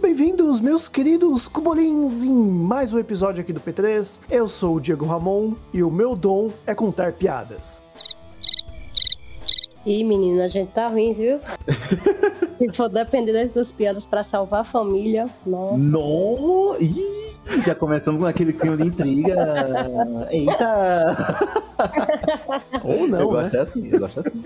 Muito bem-vindos, meus queridos cubolins, em mais um episódio aqui do P3. Eu sou o Diego Ramon e o meu dom é contar piadas. Ih, menino, a gente tá ruim, viu? Se for depender das suas piadas pra salvar a família, nossa. No! Ih, já começamos com aquele clima de intriga. Eita! Ou eu não, né? gosto assim, eu gosto assim.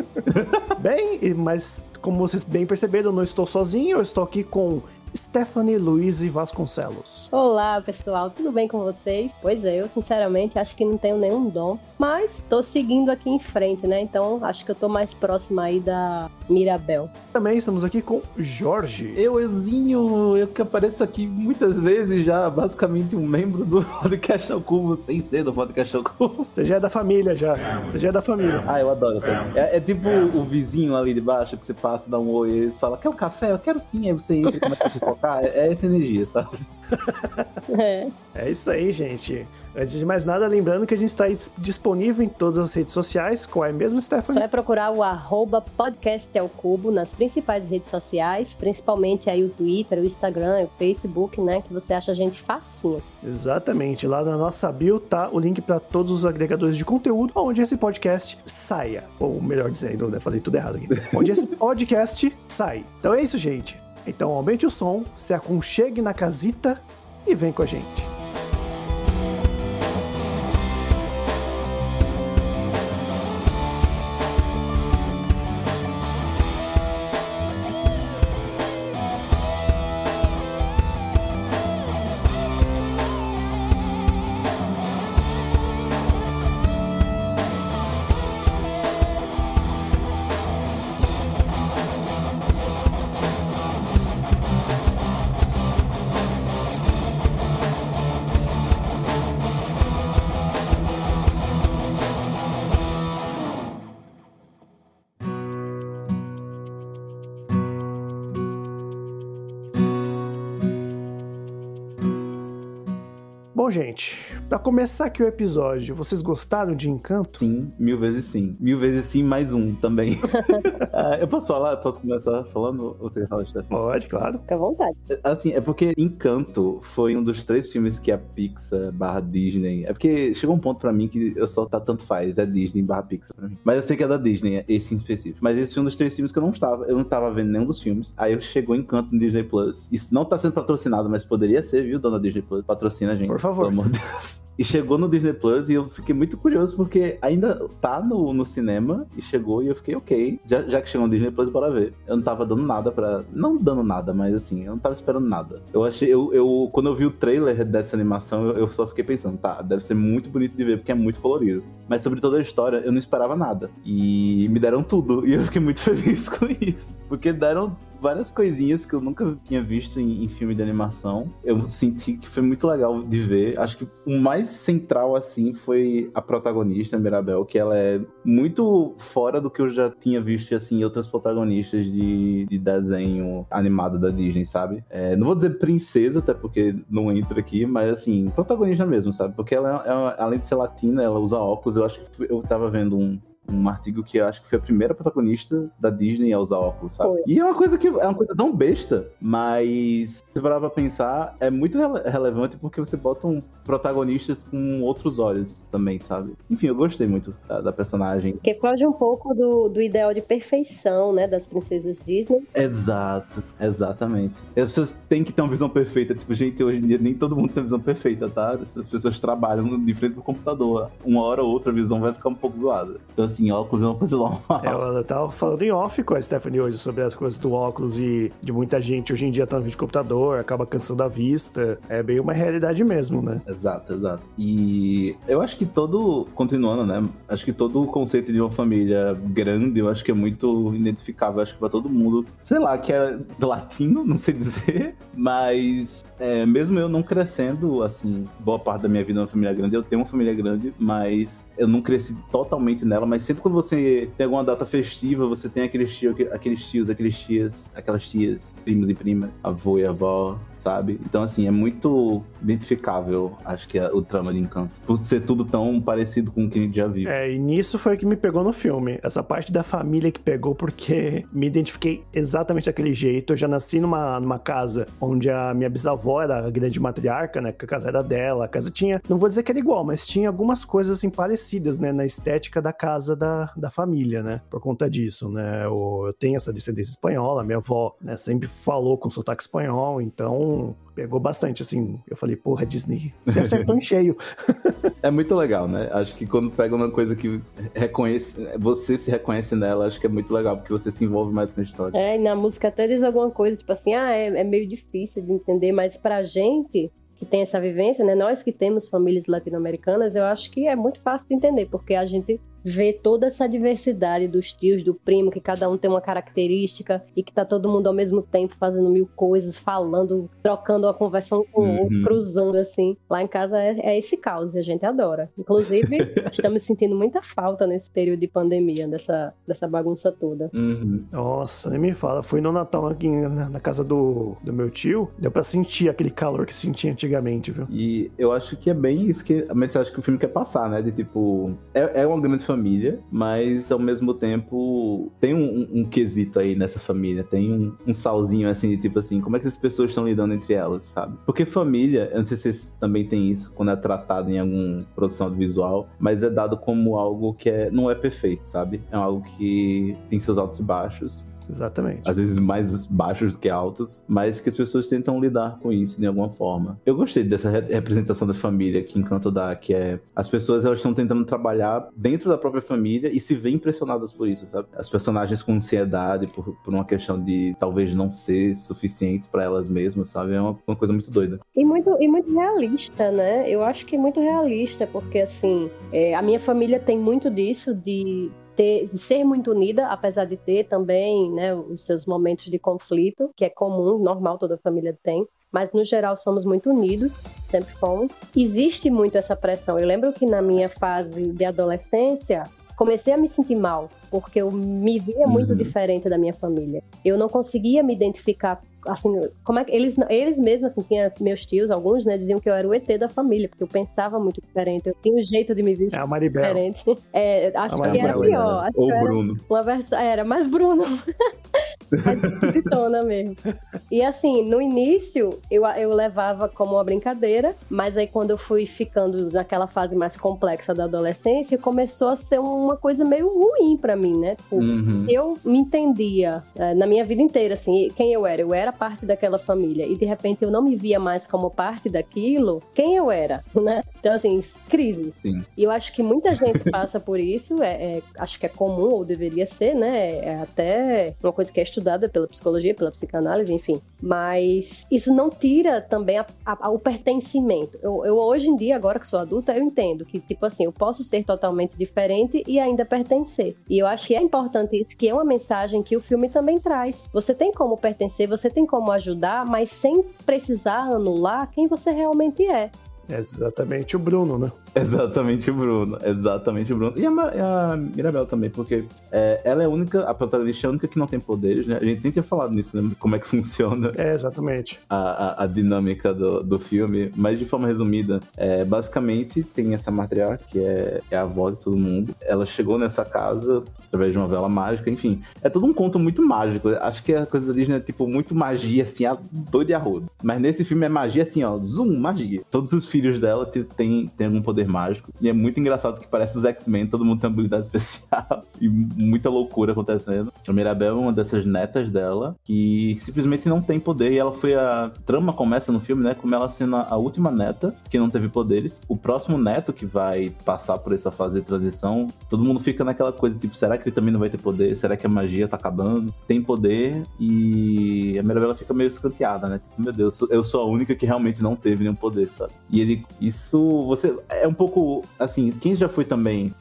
Bem, mas como vocês bem perceberam, eu não estou sozinho, eu estou aqui com Stephanie Luiz Vasconcelos. Olá, pessoal, tudo bem com vocês? Pois é, eu sinceramente acho que não tenho nenhum dom, mas tô seguindo aqui em frente, né? Então acho que eu tô mais próxima aí da Mirabel. Também estamos aqui com Jorge. Eu, Euzinho, eu que apareço aqui muitas vezes já, basicamente um membro do Podcast ao Cubo, sem ser do Podcast ao Cubo. Você já é da família, já. Você já é da família. Ah, eu adoro. É, é tipo o vizinho ali de baixo que você passa, dá um oi e fala: Quer um café? Eu quero sim. Aí você entra e começa a fofocar. É, é essa energia, sabe? É, É isso aí, gente. Antes de mais nada, lembrando que a gente está disponível em todas as redes sociais. Qual é mesmo, só Stephanie? é procurar o arroba podcast ao cubo nas principais redes sociais, principalmente aí o Twitter, o Instagram, o Facebook, né? Que você acha a gente facinho. Exatamente. Lá na nossa bio tá o link para todos os agregadores de conteúdo onde esse podcast saia. Ou melhor dizendo, né? Falei tudo errado aqui. onde esse podcast sai. Então é isso, gente. Então aumente o som, se aconchegue na casita e vem com a gente. Bom, gente, para começar aqui o episódio, vocês gostaram de Encanto? Sim, mil vezes sim. Mil vezes sim, mais um também. Ah, eu posso falar? Posso começar falando? Ou você fala, Stefan? Pode, claro. Fica à vontade. Assim, é porque Encanto foi um dos três filmes que a Pixar barra Disney. É porque chegou um ponto pra mim que eu só tá tanto faz, é Disney barra Pixar pra mim. Mas eu sei que é da Disney, esse em específico. Mas esse foi um dos três filmes que eu não estava. Eu não tava vendo nenhum dos filmes. Aí eu chegou Encanto no Disney Plus. Isso não tá sendo patrocinado, mas poderia ser, viu, dona Disney Plus? Patrocina a gente. Por favor. Pelo amor de Deus. E chegou no Disney Plus e eu fiquei muito curioso porque ainda tá no, no cinema e chegou e eu fiquei ok. Já, já que chegou no Disney Plus, bora ver. Eu não tava dando nada pra. Não dando nada, mas assim, eu não tava esperando nada. Eu achei. Eu, eu, quando eu vi o trailer dessa animação, eu, eu só fiquei pensando, tá, deve ser muito bonito de ver porque é muito colorido. Mas sobre toda a história, eu não esperava nada. E me deram tudo. E eu fiquei muito feliz com isso. Porque deram várias coisinhas que eu nunca tinha visto em, em filme de animação. Eu senti que foi muito legal de ver. Acho que o mais central, assim, foi a protagonista, Mirabel, que ela é muito fora do que eu já tinha visto, assim, em outras protagonistas de, de desenho animado da Disney, sabe? É, não vou dizer princesa, até porque não entra aqui, mas, assim, protagonista mesmo, sabe? Porque ela, é uma- além de ser latina, ela usa óculos. Eu acho que eu tava vendo um, um artigo que eu acho que foi a primeira protagonista da Disney a usar óculos, sabe? Foi. E é uma coisa que é uma coisa tão besta, mas se parar pra pensar, é muito rele- relevante porque você bota um protagonistas com outros olhos também, sabe? Enfim, eu gostei muito da, da personagem. Porque foge um pouco do, do ideal de perfeição, né, das princesas Disney. Exato, exatamente. As pessoas têm que ter uma visão perfeita. Tipo, gente, hoje em dia nem todo mundo tem visão perfeita, tá? As pessoas trabalham de frente pro computador. Uma hora ou outra a visão vai ficar um pouco zoada. Então, assim, óculos é uma coisa normal. É, eu tava falando em off com a Stephanie hoje sobre as coisas do óculos e de muita gente hoje em dia tá no vídeo computador, acaba cansando a vista. É bem uma realidade mesmo, né? Exato, exato. E eu acho que todo, continuando, né? Acho que todo o conceito de uma família grande, eu acho que é muito identificável, acho que pra todo mundo. Sei lá, que é latino, não sei dizer, mas é, mesmo eu não crescendo, assim, boa parte da minha vida numa família grande, eu tenho uma família grande, mas eu não cresci totalmente nela, mas sempre quando você tem alguma data festiva, você tem aqueles tios, aqueles tios, aqueles tias, aquelas tias, primos e primas, avô e avó, sabe? Então, assim, é muito identificável, acho que é o trama de Encanto. Por ser tudo tão parecido com o que a gente já viu. É, e nisso foi o que me pegou no filme. Essa parte da família que pegou, porque me identifiquei exatamente daquele jeito. Eu já nasci numa, numa casa onde a minha bisavó era a grande matriarca, né? Que a casa era dela. A casa tinha, não vou dizer que era igual, mas tinha algumas coisas assim parecidas, né? Na estética da casa da, da família, né? Por conta disso, né? Eu, eu tenho essa descendência espanhola, minha avó né, sempre falou com sotaque espanhol, então pegou bastante, assim. Eu falei, porra, Disney, você acertou em cheio. é muito legal, né? Acho que quando pega uma coisa que reconhece, você se reconhece nela, acho que é muito legal, porque você se envolve mais com a história. É, e na música até diz alguma coisa, tipo assim, ah, é, é meio difícil de entender, mas pra gente que tem essa vivência, né? Nós que temos famílias latino-americanas, eu acho que é muito fácil de entender, porque a gente ver toda essa diversidade dos tios, do primo, que cada um tem uma característica e que tá todo mundo ao mesmo tempo fazendo mil coisas, falando, trocando a conversa com o outro, uhum. cruzando assim. Lá em casa é, é, esse caos e a gente adora. Inclusive, estamos sentindo muita falta nesse período de pandemia, dessa, dessa bagunça toda. Uhum. Nossa, nem me fala. Fui no Natal aqui na, na, casa do, do meu tio, deu pra sentir aquele calor que sentia antigamente, viu? E eu acho que é bem isso que a mensagem que o filme quer passar, né? De tipo, é, é uma grande família família, mas ao mesmo tempo tem um, um, quesito aí nessa família, tem um, um, salzinho assim, de tipo assim, como é que as pessoas estão lidando entre elas, sabe? Porque família, eu não sei se vocês também tem isso quando é tratado em alguma produção audiovisual, mas é dado como algo que é, não é perfeito, sabe? É algo que tem seus altos e baixos. Exatamente. Às vezes mais baixos do que altos, mas que as pessoas tentam lidar com isso de alguma forma. Eu gostei dessa representação da família que Encanto dá, que é as pessoas elas estão tentando trabalhar dentro da própria família e se veem impressionadas por isso, sabe? As personagens com ansiedade por, por uma questão de talvez não ser suficientes para elas mesmas, sabe? É uma, uma, coisa muito doida. E muito, e muito realista, né? Eu acho que é muito realista, porque assim, é, a minha família tem muito disso de ter, ser muito unida, apesar de ter também né, os seus momentos de conflito, que é comum, normal, toda família tem. Mas no geral somos muito unidos, sempre fomos. Existe muito essa pressão. Eu lembro que na minha fase de adolescência, comecei a me sentir mal, porque eu me via muito uhum. diferente da minha família. Eu não conseguia me identificar assim, como é que eles, eles mesmos, assim, tinha meus tios, alguns, né, diziam que eu era o ET da família, porque eu pensava muito diferente, eu tinha um jeito de me vestir é diferente. É, acho que era pior. Acho Ou Bruno. Uma versão, era mais Bruno. mais esquisitona mesmo. E assim, no início, eu, eu levava como uma brincadeira, mas aí quando eu fui ficando naquela fase mais complexa da adolescência, começou a ser uma coisa meio ruim para mim, né? Tipo, uhum. Eu me entendia é, na minha vida inteira, assim, quem eu era. Eu era parte daquela família e de repente eu não me via mais como parte daquilo, quem eu era, né? Então, assim, crise. Sim. E eu acho que muita gente passa por isso, é, é, acho que é comum, ou deveria ser, né? É até uma coisa que é estudada pela psicologia, pela psicanálise, enfim. Mas isso não tira também a, a, o pertencimento. Eu, eu, hoje em dia, agora que sou adulta, eu entendo que, tipo assim, eu posso ser totalmente diferente e ainda pertencer. E eu acho que é importante isso, que é uma mensagem que o filme também traz. Você tem como pertencer, você tem como ajudar, mas sem precisar anular quem você realmente é. É exatamente o Bruno, né? Exatamente o Bruno, exatamente o Bruno. E a, a Mirabel também, porque é, ela é a única, a protagonista é a única que não tem poderes, né? A gente nem tinha falado nisso, né? Como é que funciona. É, exatamente. A, a, a dinâmica do, do filme, mas de forma resumida, é, basicamente tem essa matriarca, que é, é a avó de todo mundo. Ela chegou nessa casa através de uma vela mágica, enfim. É todo um conto muito mágico. Acho que a coisa da Disney é tipo muito magia, assim, a doido e a rodo. Mas nesse filme é magia assim, ó, zoom, magia. Todos os filhos dela têm, têm algum poder poder mágico. E é muito engraçado que parece os X-Men, todo mundo tem habilidade especial e muita loucura acontecendo. A Mirabel é uma dessas netas dela que simplesmente não tem poder e ela foi a trama começa no filme, né, como ela sendo a última neta que não teve poderes. O próximo neto que vai passar por essa fase de transição, todo mundo fica naquela coisa tipo, será que ele também não vai ter poder? Será que a magia tá acabando? Tem poder e a Mirabel fica meio escanteada, né? Tipo, meu Deus, eu sou a única que realmente não teve nenhum poder, sabe? E ele, isso, você, é um pouco, assim, quem já foi também,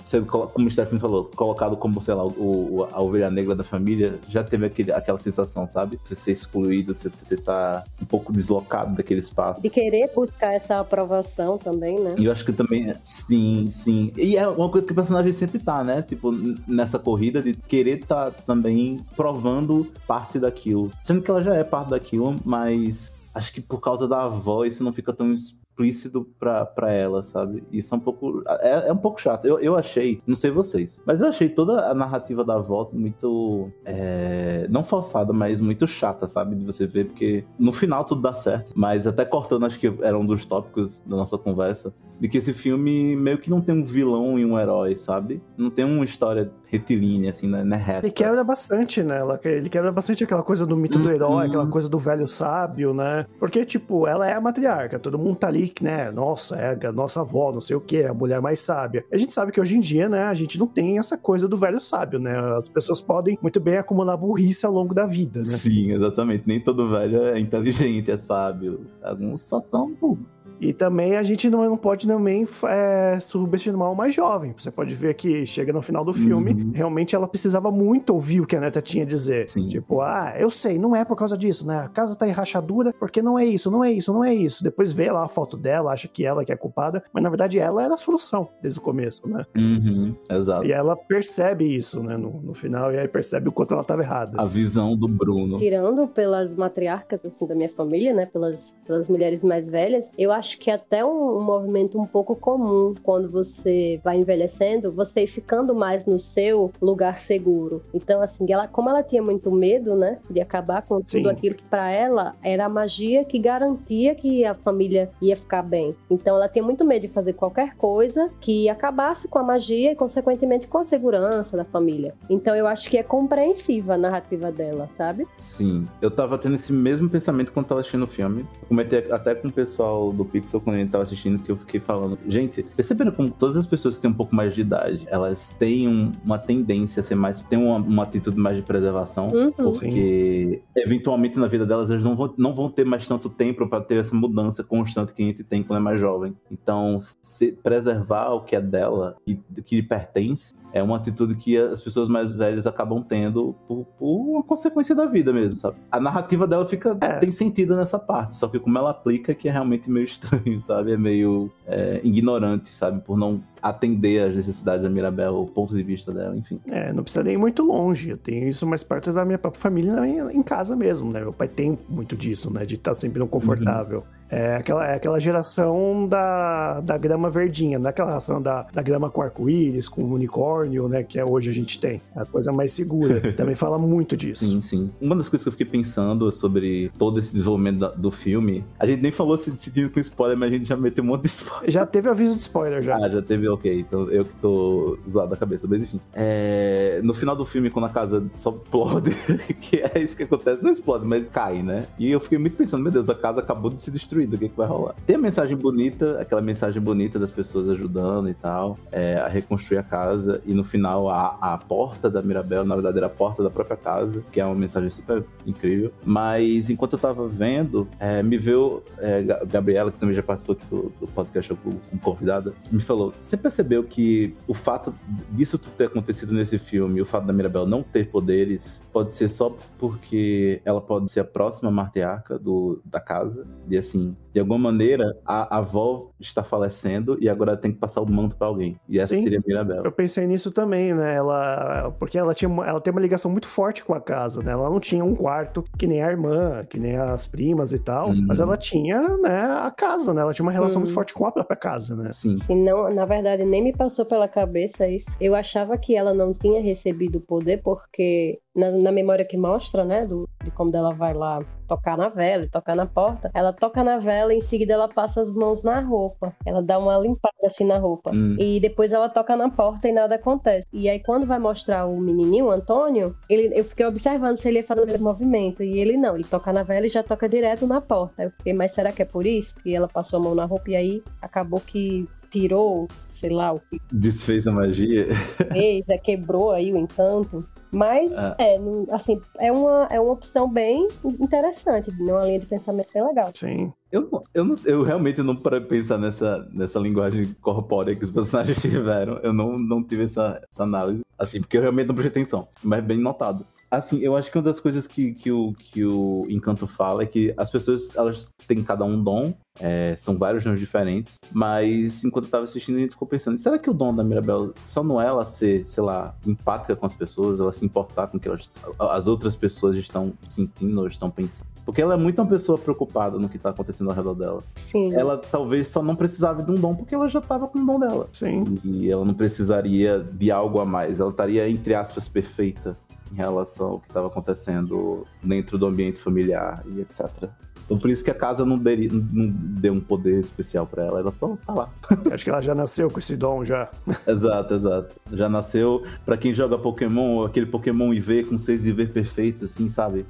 como o Stephanie falou, colocado como, sei lá, o, a ovelha negra da família, já teve aquele, aquela sensação, sabe? Você ser excluído, você, você tá um pouco deslocado daquele espaço. De querer buscar essa aprovação também, né? E eu acho que também, sim, sim. E é uma coisa que o personagem sempre tá, né? Tipo, nessa corrida de querer tá também provando parte daquilo. Sendo que ela já é parte daquilo, mas acho que por causa da avó isso não fica tão explícito pra ela, sabe? Isso é um pouco. É, é um pouco chato. Eu, eu achei, não sei vocês, mas eu achei toda a narrativa da volta muito. É, não forçada, mas muito chata, sabe? De você ver, porque no final tudo dá certo. Mas até cortando, acho que era um dos tópicos da nossa conversa de que esse filme meio que não tem um vilão e um herói, sabe? Não tem uma história retilínea, assim, né, né reta. Ele quebra bastante, né? Ele quebra bastante aquela coisa do mito do herói, aquela coisa do velho sábio, né? Porque, tipo, ela é a matriarca, todo mundo tá ali, né? Nossa, é a nossa avó, não sei o que, a mulher mais sábia. A gente sabe que hoje em dia, né, a gente não tem essa coisa do velho sábio, né? As pessoas podem muito bem acumular burrice ao longo da vida, né? Sim, exatamente. Nem todo velho é inteligente, é sábio. Alguns só são burros. E também a gente não, não pode também é, subestimar o mais jovem. Você pode ver que chega no final do filme, uhum. realmente ela precisava muito ouvir o que a neta tinha a dizer. Sim. Tipo, ah, eu sei, não é por causa disso, né? A casa tá em rachadura porque não é isso, não é isso, não é isso. Depois vê lá a foto dela, acha que ela que é culpada, mas na verdade ela era a solução desde o começo, né? Uhum. Exato. E ela percebe isso, né, no, no final, e aí percebe o quanto ela tava errada. A visão do Bruno. Tirando pelas matriarcas, assim, da minha família, né, pelas, pelas mulheres mais velhas, eu acho que até um um, movimento um pouco comum quando você vai envelhecendo, você ir ficando mais no seu lugar seguro. Então, assim, ela, como ela tinha muito medo, né, de acabar com tudo Sim. aquilo que para ela era a magia que garantia que a família ia ficar bem. Então, ela tinha muito medo de fazer qualquer coisa que acabasse com a magia e, consequentemente, com a segurança da família. Então, eu acho que é compreensiva a narrativa dela, sabe? Sim. Eu tava tendo esse mesmo pensamento quando tava assistindo o filme. Eu comentei até com o pessoal do Pixel quando a gente tava assistindo que eu fiquei falando. Gente, perceberam como todas as pessoas que têm um pouco mais de idade, elas têm um, uma tendência a ser mais. têm uma, uma atitude mais de preservação. Uhum. Porque, Sim. eventualmente, na vida delas, elas não vão, não vão ter mais tanto tempo para ter essa mudança constante que a gente tem quando é mais jovem. Então, se preservar o que é dela e que lhe pertence é uma atitude que as pessoas mais velhas acabam tendo por, por uma consequência da vida mesmo, sabe? A narrativa dela fica é. tem sentido nessa parte, só que como ela aplica que é realmente meio estranho, sabe? É meio é, ignorante, sabe? Por não atender às necessidades da Mirabel, o ponto de vista dela, enfim. É, não precisa nem ir muito longe. Eu tenho isso mais perto da minha própria família em casa mesmo, né? Meu pai tem muito disso, né? De estar sempre no confortável. Uhum. É aquela, é aquela geração da, da grama verdinha, não é aquela geração da, da grama com arco-íris, com unicórnio, né? Que é hoje a gente tem. É a coisa mais segura. Também fala muito disso. Sim, sim. Uma das coisas que eu fiquei pensando sobre todo esse desenvolvimento da, do filme, a gente nem falou se decidindo com spoiler, mas a gente já meteu um monte de spoiler. Já teve aviso de spoiler já. Ah, já teve, ok. Então eu que tô zoado da cabeça, mas enfim. É... No final do filme, quando a casa só explode, que é isso que acontece, não explode, mas cai, né? E eu fiquei muito pensando, meu Deus, a casa acabou de se destruir do que, que vai rolar. Tem a mensagem bonita, aquela mensagem bonita das pessoas ajudando e tal, é, a reconstruir a casa, e no final a, a porta da Mirabel, na verdade, era a porta da própria casa, que é uma mensagem super incrível. Mas enquanto eu tava vendo, é, me veio é, Gabriela, que também já participou aqui do, do podcast como convidada, me falou: você percebeu que o fato disso ter acontecido nesse filme, o fato da Mirabel não ter poderes, pode ser só porque ela pode ser a próxima martearca do, da casa, e assim, de alguma maneira, a, a avó está falecendo e agora tem que passar o manto para alguém. E essa Sim, seria a Mirabel. Eu pensei nisso também, né? Ela, porque ela tinha, ela tem uma ligação muito forte com a casa, né? Ela não tinha um quarto que nem a irmã, que nem as primas e tal, uhum. mas ela tinha, né, a casa, né? Ela tinha uma relação uhum. muito forte com a própria casa, né? Sim. Sim, não, na verdade, nem me passou pela cabeça isso. Eu achava que ela não tinha recebido o poder porque na, na memória que mostra, né, do, de como ela vai lá tocar na vela e tocar na porta, ela toca na vela e em seguida ela passa as mãos na roupa. Ela dá uma limpada assim na roupa. Hum. E depois ela toca na porta e nada acontece. E aí quando vai mostrar o menininho, o Antônio, ele, eu fiquei observando se ele ia fazer o mesmo movimento. E ele não, ele toca na vela e já toca direto na porta. Eu fiquei, mas será que é por isso que ela passou a mão na roupa e aí acabou que tirou, sei lá, o que Desfez a magia. fez, é, quebrou aí o encanto. Mas, Ah. é, não- assim, é uma, é uma opção bem interessante, né? uma linha de pensamento bem legal. Sim. Eu, eu, não- eu realmente não parei pra pensar nessa, nessa linguagem corpórea que os personagens tiveram. Eu não, não tive essa, essa análise. Assim, porque eu realmente não prestei atenção. Mas bem notado. Assim, eu acho que uma das coisas que, que, o, que o Encanto fala é que as pessoas, elas têm cada um dom. é, são vários dons diferentes. Mas enquanto eu tava assistindo, a gente ficou pensando, será que o dom da Mirabel só não é ela ser, sei lá, empática com as pessoas, ela se importar com o que elas, as outras pessoas estão sentindo ou estão pensando? Porque ela é muito uma pessoa preocupada no que tá acontecendo ao redor dela. Sim. Ela talvez só não precisava de um dom porque ela já tava com o dom dela. Sim. E ela não precisaria de algo a mais. Ela estaria, entre aspas, perfeita em relação ao que estava acontecendo dentro do ambiente familiar e etc. Então por isso que a casa não, deria, não deu um poder especial pra ela. Ela só tá lá. Acho que ela já nasceu com esse dom já. exato, exato. Já nasceu, pra quem joga Pokémon, aquele Pokémon IV com seis IV perfeitos, assim, sabe?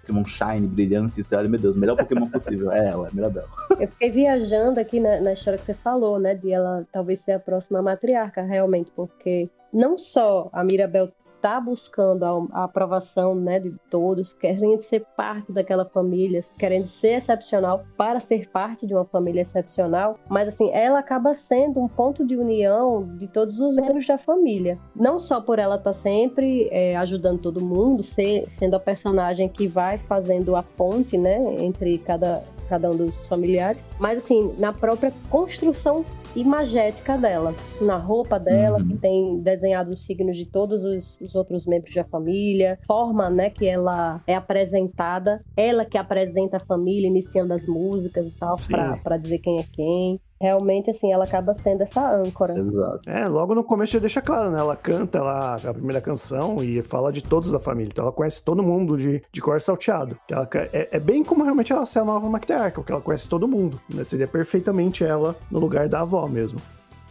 Pokémon Shine, brilhante, e você olha, meu Deus, melhor Pokémon possível. É ela, é Mirabel. Eu fiquei viajando aqui na, na história que você falou, né? De ela talvez ser a próxima matriarca, realmente, porque não só a Mirabel tá buscando a, aprovação né, de todos, querendo ser parte daquela família, querendo ser excepcional para ser parte de uma família excepcional, mas assim, ela acaba sendo um ponto de união de todos os membros da família. Não só por ela estar sempre é, ajudando todo mundo, ser, sendo a personagem que vai fazendo a ponte né, entre cada, cada um dos familiares, mas assim, na própria construção imagética dela, na roupa dela, Uhum. que tem desenhado os signos de todos os, os outros membros da família, forma, né, que ela é apresentada, ela que apresenta a família, iniciando as músicas e tal, pra dizer quem é quem. Realmente, assim, ela acaba sendo essa âncora. Exato. É, logo no começo já deixa claro, né? Ela canta lá a primeira canção e fala de todos da família. Então ela conhece todo mundo de, de cor salteado. Ela, é, é bem como realmente ela ser a nova matriarca, porque ela conhece todo mundo. Né? Seria perfeitamente ela no lugar da avó mesmo.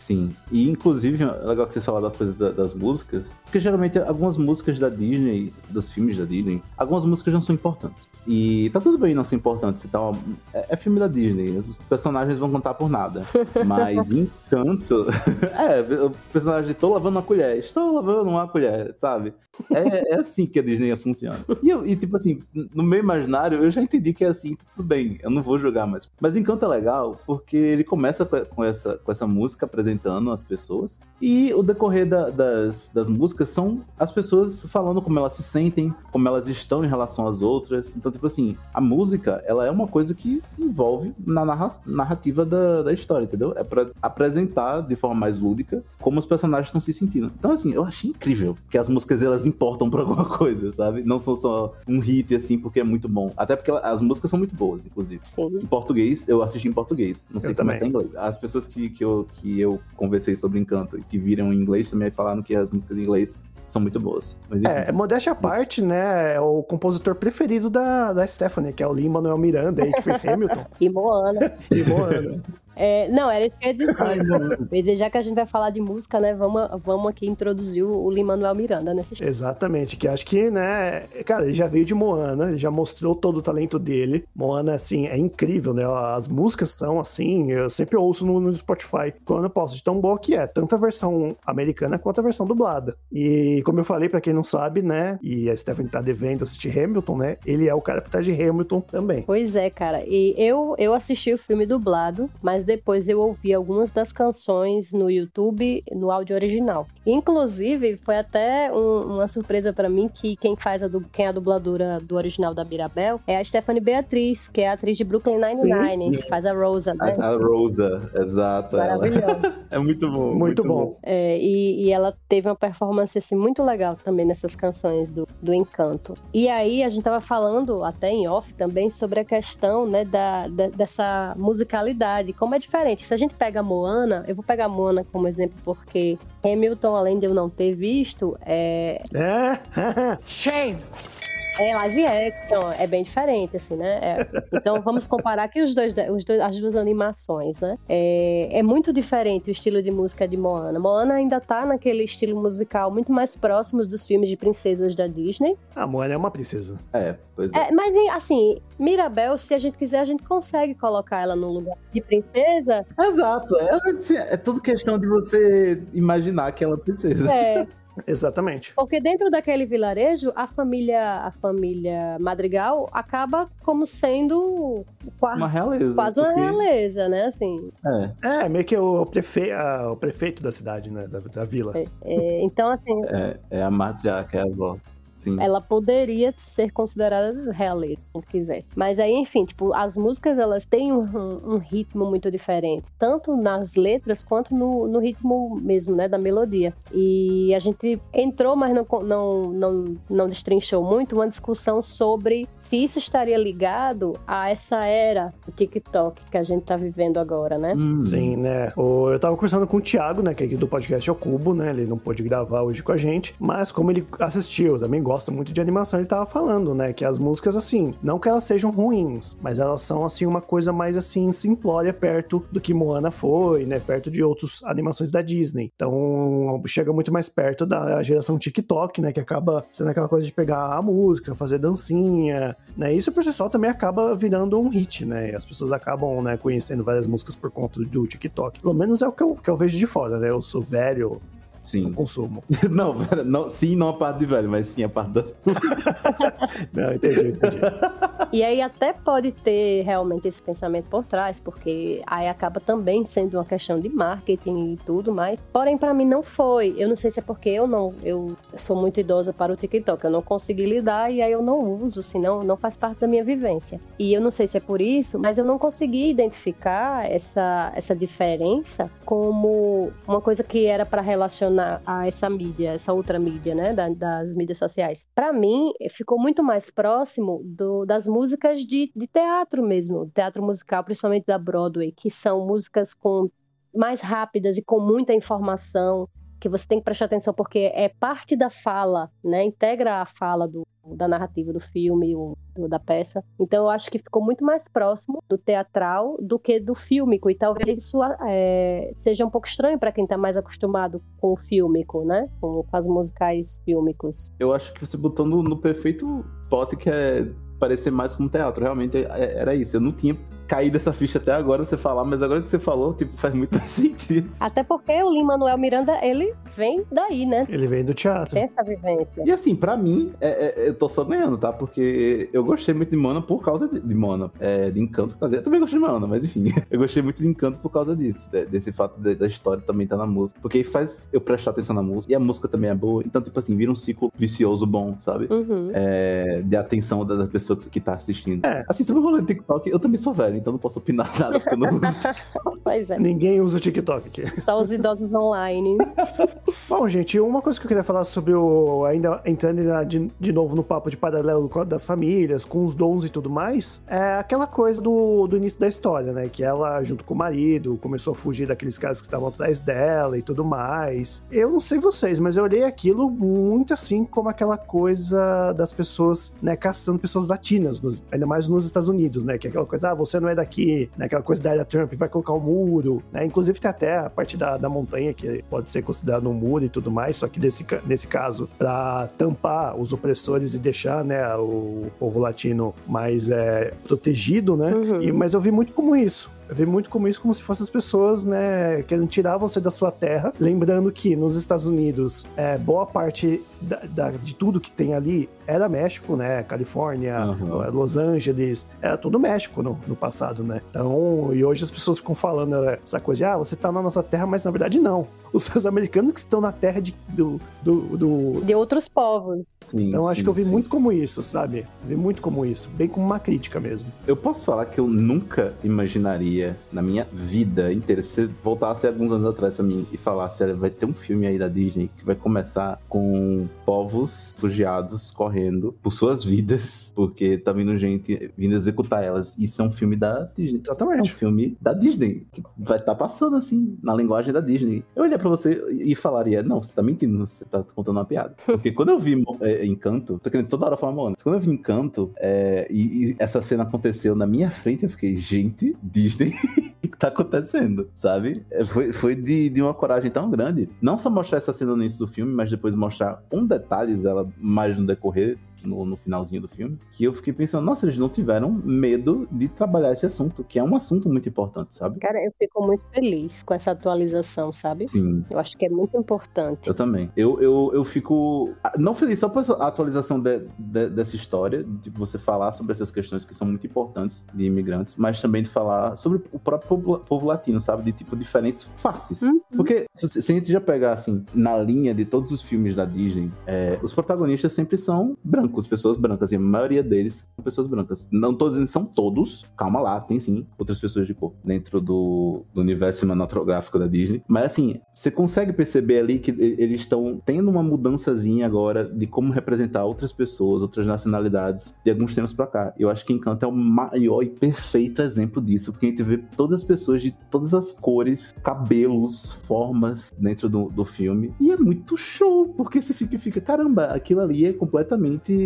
Sim, e inclusive é legal que vocês falaram da coisa da- das músicas, porque geralmente algumas músicas da Disney, dos filmes da Disney, algumas músicas não são importantes. E tá tudo bem não ser importantes e tal, é, é filme da Disney, os personagens vão contar por nada. Mas Encanto, é, o personagem, tô lavando uma colher, estou lavando uma colher, sabe? É, é assim que a Disney funciona. E, eu- e, tipo assim, no meu imaginário, eu já entendi que é assim, tudo bem, eu não vou jogar mais. Mas Encanto é legal porque ele começa com com essa, com essa música apresentando as pessoas. E o decorrer da- das, das músicas são as pessoas falando como elas se sentem, como elas estão em relação às outras. Então, tipo assim, a música, ela é uma coisa que envolve na narra- narrativa da, da história, entendeu? É pra apresentar de forma mais lúdica como os personagens estão se sentindo. Então, assim, eu achei incrível que as músicas elas importam pra alguma coisa, sabe? Não são só um hit, assim, porque é muito bom. Até porque ela- as músicas são muito boas, inclusive. Sim. Em português, eu assisti em português. Não sei Eu como também. é em inglês. As pessoas que, que, eu, que eu conversei sobre Encanto e que viram em inglês também falaram que as músicas em inglês são muito boas. Mas enfim. É, modéstia à parte, né? É o compositor preferido da, da Stephanie, que é o Lin-Manuel Miranda aí, que fez Hamilton E Moana. e Moana. É, não, era isso que eu ia dizer. Dizer, já que a gente vai falar de música, né, vamos, vamos aqui introduzir o Lin-Manuel Miranda nesse show. Exatamente, que acho que, né, cara, ele já veio de Moana, ele já mostrou todo o talento dele. Moana, assim, é incrível, né? As músicas são, assim, eu sempre ouço no, no Spotify quando eu posso, de tão boa que é, tanto a versão americana quanto a versão dublada. E como eu falei, pra quem não sabe, né, e a Stephanie tá devendo assistir Hamilton, né, ele é o cara por trás de Hamilton também. Pois é, cara. E eu, eu assisti o filme dublado, mas depois eu ouvi algumas das canções no YouTube no áudio original. Inclusive, foi até um- uma surpresa pra mim que quem faz a, quem é a dubladora do original da Mirabel é a Stephanie Beatriz, que é a atriz de Brooklyn Nine-Nine, que faz a Rosa, né? A, a Rosa, exato. Maravilhosa. É muito bom. Muito bom. É, e, e ela teve uma performance assim, muito legal também nessas canções do, do Encanto. E aí a gente tava falando até em off também sobre a questão né, da, da- dessa musicalidade, como é diferente. Se a gente pega Moana, eu vou pegar Moana como exemplo porque Hamilton, além de eu não ter visto, é, É, Shame. É live action, é bem diferente, assim, né? É. Então vamos comparar aqui os dois, os dois- as duas animações, né? É, é muito diferente o estilo de música de Moana. Moana ainda tá naquele estilo musical muito mais próximo dos filmes de princesas da Disney. a Moana é uma princesa. É, pois é. É, mas assim, Mirabel, se a gente quiser, a gente consegue colocar ela no lugar de princesa. Exato, é, é tudo questão de você imaginar que ela é princesa. É, Exatamente. Porque dentro daquele vilarejo, a família, a família Madrigal acaba como sendo qua- Uma realeza. quase uma porque- realeza, né? Assim, É, É, meio que o, prefe... o prefeito da cidade, né? Da, da vila. é- é, então assim, é, é a matriarca, é a avó. Sim. ela poderia ser considerada realeza, se quisesse. Mas aí, enfim, tipo, as músicas elas têm um, um- ritmo muito diferente, tanto nas letras quanto no, no ritmo mesmo, né, da melodia. E a gente entrou, mas não, não, não, não destrinchou muito, uma discussão sobre se isso estaria ligado a essa era do TikTok que a gente tá vivendo agora, né? Hum. Sim, né? Eu tava conversando com o Thiago, né? Que é aqui do podcast é o Cubo, né? Ele não pôde gravar hoje com a gente. Mas como ele assistiu, também gosta muito de animação, ele tava falando, né? Que as músicas, assim, não que elas sejam ruins, mas elas são, assim, uma coisa mais, assim, simplória perto do que Moana foi, né? Perto de outras animações da Disney. Então, chega muito mais perto da geração TikTok, né? Que acaba sendo aquela coisa de pegar a música, fazer dancinha, né? Isso por si só também acaba virando um hit, né? As pessoas acabam, né, conhecendo várias músicas por conta do TikTok. Pelo menos é o que eu, que eu vejo de fora, né? Eu sou velho, Sim. não consumo. Não, não, sim, não a parte de velho, mas sim a parte da. Não, entendi, entendi. E aí até pode ter realmente esse pensamento por trás, porque aí acaba também sendo uma questão de marketing e tudo mais. Porém, pra mim não foi. Eu não sei se é porque eu não, eu sou muito idosa para o TikTok, eu não consegui lidar e aí eu não uso, senão não faz parte da minha vivência. E eu não sei se é por isso, mas eu não consegui identificar essa, essa diferença como uma coisa que era para relacionar a essa mídia, essa outra mídia, né, da- das mídias sociais. Pra mim, ficou muito mais próximo do- das músicas de, de teatro mesmo, teatro musical, principalmente da Broadway, que são músicas com mais rápidas e com muita informação, que você tem que prestar atenção porque é parte da fala, né? Integra a fala do, da narrativa do filme ou da peça. Então eu acho que ficou muito mais próximo do teatral do que do fílmico. E talvez isso é, seja um pouco estranho para quem está mais acostumado com o fílmico, né? Com, com as musicais fílmicos. Eu acho que você botou no, no perfeito spot que é parecer mais como teatro. Realmente é- era isso. Eu não tinha caído essa ficha até agora você falar, mas agora que você falou, tipo, faz muito mais sentido. Até porque o Lin-Manuel Miranda, ele vem daí, né? Ele vem do teatro. Essa vivência. E assim, pra mim, é- é- eu tô só ganhando, tá? Porque eu gostei muito de Mona por causa de, de Mona, é, de Encanto. por causa- Eu também gostei de Mona, mas enfim. Eu gostei muito de Encanto por causa disso. de- desse fato de- da história também tá na música. Porque faz eu prestar atenção na música. E a música também é boa. Então, tipo assim, vira um ciclo vicioso bom, sabe? Uhum. É, de atenção da da pessoa que, que tá assistindo. É. Assim, se eu vou rolê do TikTok, eu também sou velho, então não posso opinar nada, porque eu não uso. Pois é. Ninguém usa o TikTok aqui. Só os idosos online. Bom, gente, uma coisa que eu queria falar sobre o. Ainda entrando de, de novo no papo de paralelo das famílias, com os dons e tudo mais, é aquela coisa do, do início da história, né? Que ela, junto com o marido, começou a fugir daqueles caras que estavam atrás dela e tudo mais. Eu não sei vocês, mas eu olhei aquilo muito assim como aquela coisa das pessoas, né, caçando pessoas latinas, nos- ainda mais nos Estados Unidos, né? Que é aquela coisa, ah, você não é daqui, né? Aquela coisa da área Trump, vai colocar um muro, né? Inclusive tem até a parte da, da montanha que pode ser considerado um muro e tudo mais, só que desse, ca- nesse caso, para tampar os opressores e deixar, né, o povo latino mais é, protegido, né? Uhum. E- mas eu vi muito como isso. Eu vi muito como isso, como se fossem as pessoas, né, querendo tirar você da sua terra. Lembrando que nos Estados Unidos, é, boa parte da- da- de tudo que tem ali era México, né? Califórnia, Uhum. Los Angeles, era tudo México no, no passado, né? Então, e hoje as pessoas ficam falando né, essa coisa de, ah, você tá na nossa terra, mas na verdade não. Os, os americanos que estão na terra de, do, do, do- De outros povos. Sim, Então acho sim, que eu vi sim. muito como isso, sabe? Vi muito como isso, bem como uma crítica mesmo. Eu posso falar que eu nunca imaginaria na minha vida inteira, se você voltasse alguns anos atrás pra mim e falasse, olha, vai ter um filme aí da Disney que vai começar com povos refugiados correndo por suas vidas, porque tá vindo gente vindo executar elas. Isso é um filme da Disney. É um Exatamente. filme da Disney, que vai estar passando assim, na linguagem da Disney. Eu olharia pra você e falaria: Não, você tá mentindo, você tá contando uma piada. Porque quando eu vi é, Encanto, tô querendo toda hora falar mas quando eu vi Encanto é, e, e essa cena aconteceu na minha frente, eu fiquei: Gente, Disney. O que tá acontecendo, sabe? É, Foi, foi de, de uma coragem tão grande. Não só mostrar essa cena no início do filme, mas depois mostrar com detalhes ela mais no decorrer no, no finalzinho do filme, que eu fiquei pensando, nossa, eles não tiveram medo de trabalhar esse assunto, que é um assunto muito importante, sabe? Cara, eu fico muito feliz com essa atualização, sabe? Sim. Eu acho que é muito importante. Eu também. Eu, eu, eu fico. ah, Não feliz só por essa atualização de- de- dessa história, de você falar sobre essas questões que são muito importantes de imigrantes, mas também de falar sobre o próprio povo, povo latino, sabe? De tipo diferentes faces. Uhum. Porque se, se a gente já pegar assim, na linha de todos os filmes da Disney, é, os protagonistas sempre são brancos, pessoas brancas, e a maioria deles são pessoas brancas. Não dizendo que são todos, calma lá, tem sim outras pessoas de cor dentro do, do universo cinematográfico da Disney. Mas assim, você consegue perceber ali que eles estão tendo uma mudançazinha agora de como representar outras pessoas, outras nacionalidades de alguns tempos pra cá. Eu acho que Encanto é o maior e perfeito exemplo disso, porque a gente vê todas as pessoas de todas as cores, cabelos, formas dentro do, do filme. E é muito show, porque você fica, fica, caramba, aquilo ali é completamente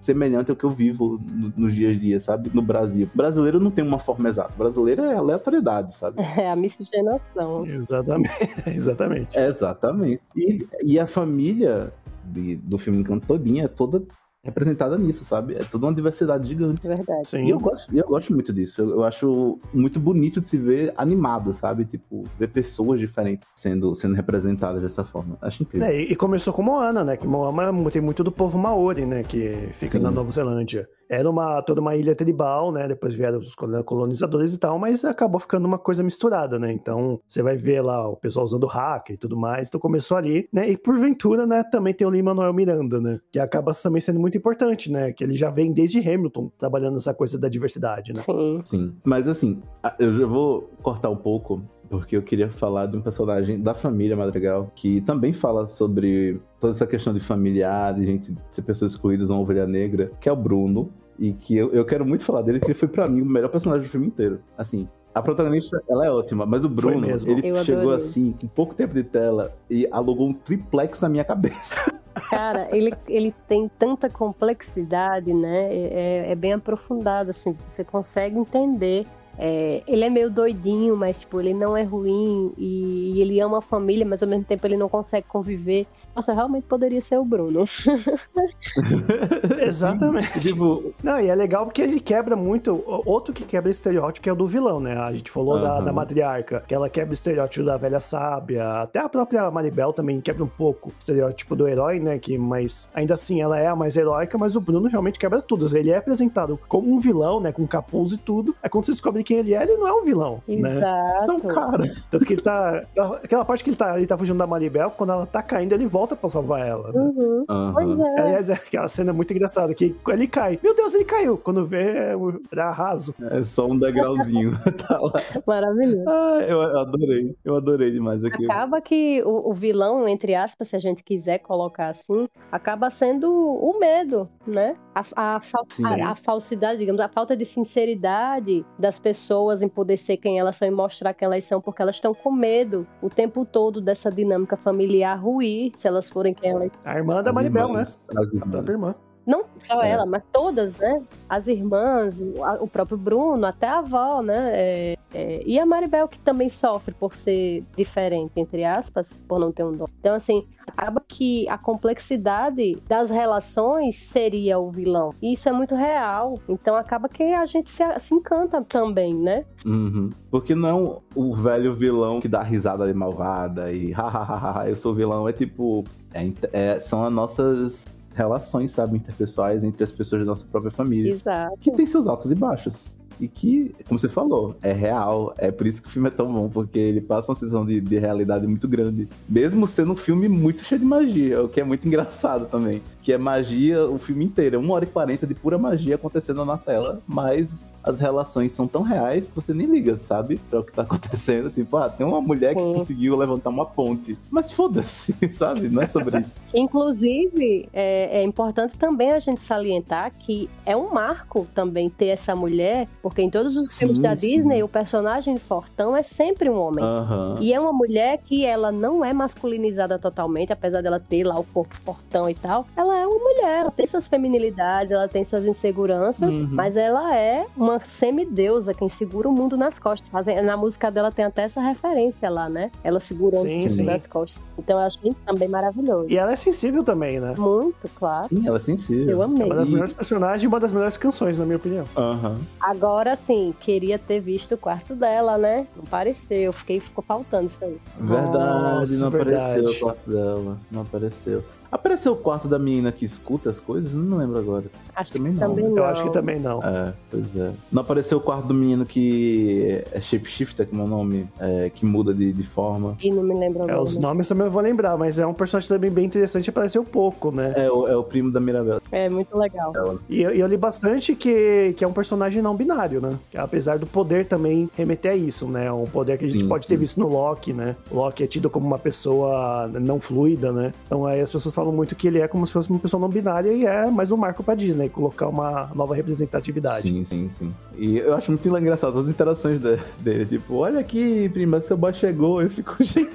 semelhante ao que eu vivo no- nos dias a dia, sabe? No Brasil. O brasileiro não tem uma forma exata. O brasileiro é aleatoriedade, sabe? É a miscigenação. Exatamente. Exatamente. Exatamente. E, e a família de- do filme Encanto todinha é toda representada nisso, sabe? É toda uma diversidade gigante. É verdade. Sim. E eu gosto, e eu gosto muito disso. Eu, eu acho muito bonito de se ver animado, sabe? Tipo, ver pessoas diferentes sendo, sendo representadas dessa forma. Acho incrível. É, e e começou com Moana, né? Que Moana tem muito do povo Maori, né? Que fica Sim. na Nova Zelândia. Era uma, toda uma ilha tribal, né? Depois vieram os colo- colonizadores e tal, mas acabou ficando uma coisa misturada, né? Então, você vai ver lá o pessoal usando hack e tudo mais. Então, começou ali, né? E porventura, né? Também tem o Lin-Manuel Miranda, né? Que acaba também sendo muito importante, né? Que ele já vem desde Hamilton trabalhando essa coisa da diversidade, né? Sim. Sim. Mas assim, eu já vou cortar um pouco, porque eu queria falar de um personagem da família Madrigal, que também fala sobre toda essa questão de familiar, de gente ser pessoas excluídas, uma ovelha negra, que é o Bruno. E que eu, eu quero muito falar dele, porque ele foi pra mim o melhor personagem do filme inteiro. Assim, a protagonista, ela é ótima, mas o Bruno, ele Eu chegou adorei. assim, com pouco tempo de tela, e alugou um triplex na minha cabeça. Cara, ele, ele tem tanta complexidade, né? É, é bem aprofundado, assim, você consegue entender. É, ele é meio doidinho, mas tipo, ele não é ruim e, e ele ama a família, mas ao mesmo tempo ele não consegue conviver. Nossa, realmente poderia ser o Bruno. Exatamente. tipo, Não, e é legal porque ele quebra muito. Outro que quebra estereótipo que é o do vilão, né? A gente falou da, Aham. da matriarca, que ela quebra o estereótipo da velha sábia. Até a própria Maribel também quebra um pouco o estereótipo do herói, né? Que, mas ainda assim ela é a mais heróica, mas o Bruno realmente quebra tudo. Ele é apresentado como um vilão, né? Com capuz e tudo. É quando você descobre quem ele é, ele não é um vilão, né? isso é um Exato. cara. Tanto que ele tá. Aquela parte que ele tá, ele tá fugindo da Maribel, quando ela tá caindo, ele volta pra salvar ela. Né? Uhum. Pois Aham. é. Aliás, é aquela cena muito engraçada, que ele cai. Meu Deus, ele caiu. Quando vê, é o- era raso. É só um degrauzinho. tá lá. Maravilhoso. Ah, eu, adorei. Eu adorei demais aquilo. Acaba que o, o vilão, entre aspas, se a gente quiser colocar assim, acaba sendo o medo, né? A, a, a- a falsidade, digamos, a falta de sinceridade das pessoas em poder ser quem elas são e mostrar quem elas são, porque elas estão com medo o tempo todo dessa dinâmica familiar ruir, se elas forem quem elas A irmã da Maribel, né? irmãs, As A irmãs. própria irmã. Não só É. ela, mas todas, né? As irmãs, o, próprio Bruno, até a avó, né? É, é, e a Maribel, que também sofre por ser diferente, entre aspas, por não ter um dom. Então, assim, acaba que a complexidade das relações seria o vilão. E isso é muito real. Então, acaba que a gente se, se encanta também, né? Uhum. Porque não o velho vilão que dá risada de malvada e hahaha, eu sou vilão. É tipo. é é- são as nossas relações, sabe, interpessoais entre as pessoas da nossa própria família. Exato. Que tem seus altos e baixos. e que, como você falou, é real. É por isso que o filme é tão bom, porque ele passa uma sensação de, de realidade muito grande. Mesmo sendo um filme muito cheio de magia, o que é muito engraçado também. Que é magia o filme inteiro. É uma hora e quarenta de pura magia acontecendo na tela, mas as relações são tão reais que você nem liga, sabe? Pra o que tá acontecendo. Tipo, ah, tem uma mulher que Sim. conseguiu levantar uma ponte. Mas foda-se, sabe? Não é sobre isso. Inclusive, é, é importante também a gente salientar que é um marco também ter essa mulher, porque em todos os filmes Sim, da sim. Disney, o personagem fortão é sempre um homem. Aham. E é uma mulher que ela não é masculinizada totalmente, apesar dela ter lá o corpo fortão e tal. Ela é uma mulher, ela tem suas feminilidades, ela tem suas inseguranças, Uhum. mas ela é uma semideusa, quem segura o mundo nas costas. Na música dela tem até essa referência lá, né? Ela segurando Sim, o mundo sim. nas costas. Então eu acho isso também maravilhoso. E ela é sensível também, né? Muito, claro. Sim, ela é sensível. Eu amei. Uma das melhores personagens e uma das melhores canções, na minha opinião. Aham. Agora sim, queria ter visto o quarto dela, né? Não pareceu, fiquei, ficou faltando isso aí. Verdade, Nossa, não verdade. apareceu o quarto dela. Não apareceu. Apareceu o quarto da menina que escuta as coisas? Não lembro agora. Acho Também que não, também né? não. Eu acho que também não. É, pois é. Não apareceu o quarto do menino que é shapeshifter, como é o nome? É, que muda de, de forma. E não me lembro É, agora. os nomes também eu vou lembrar, mas é um personagem também bem interessante, apareceu pouco, né? É o, é o primo da Mirabel. É muito legal. E eu, e eu li bastante que, que é um personagem não binário, né? Que Apesar do poder também remeter a isso, né? Um poder que a gente Sim, pode sim. ter visto no Loki, né? O Loki é tido como uma pessoa não fluida, né? Então aí as pessoas falam muito que ele é como se fosse uma pessoa não binária e é mais um marco pra Disney, colocar uma nova representatividade. Sim, sim, sim. E eu acho muito engraçado as interações de- dele. Tipo, olha aqui, prima, seu boy chegou. Eu fico, gente.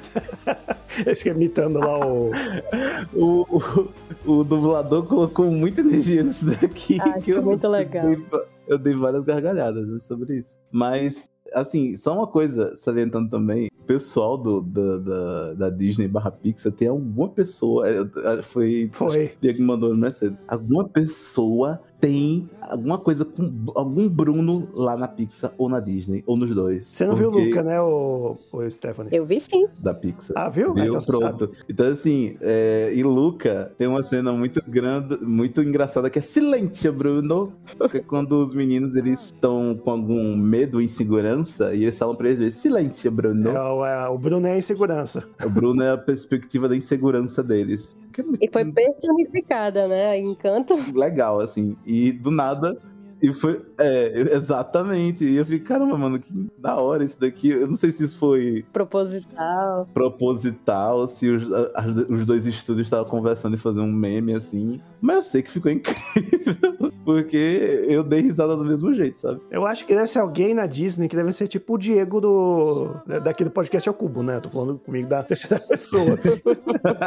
Ele fica imitando lá o. O, o, o dublador colocou muita energia nisso daqui. Ah, que foi eu, muito legal. Eu dei, eu dei várias gargalhadas né, sobre isso. Mas, assim, só uma coisa salientando também: o pessoal do, da, da, da Disney barra Pixar tem alguma pessoa. é, é, Foi. Foi. Diego mandou cedo. Alguma pessoa tem alguma coisa com algum Bruno lá na Pixar ou na Disney, ou nos dois. Você não viu o Porque- Luca, né, o, o Stephanie? Eu vi sim. Da Pixar. Ah, viu? Viu? então. Pronto. Então, assim, é, em Luca tem uma cena muito grande, muito engraçada que é silêncio, Bruno. Que é quando os meninos eles estão com algum medo insegurança e eles falam pra eles: silêncio, Bruno. É, o- é, o Bruno é a insegurança. O Bruno é a perspectiva da insegurança deles. E foi personificada, né? Encanto. legal, assim. E do nada. E foi. É, exatamente. E eu fiquei, caramba, mano, que da hora isso daqui. Eu não sei se isso foi Proposital. proposital, se os, as- os dois estúdios estavam conversando e fazer um meme assim. Mas eu sei que ficou incrível. Porque eu dei risada do mesmo jeito, sabe? Eu acho que deve ser alguém na Disney que deve ser tipo o Diego do. daqui do podcast ao Cubo, né? Tô falando comigo da terceira pessoa.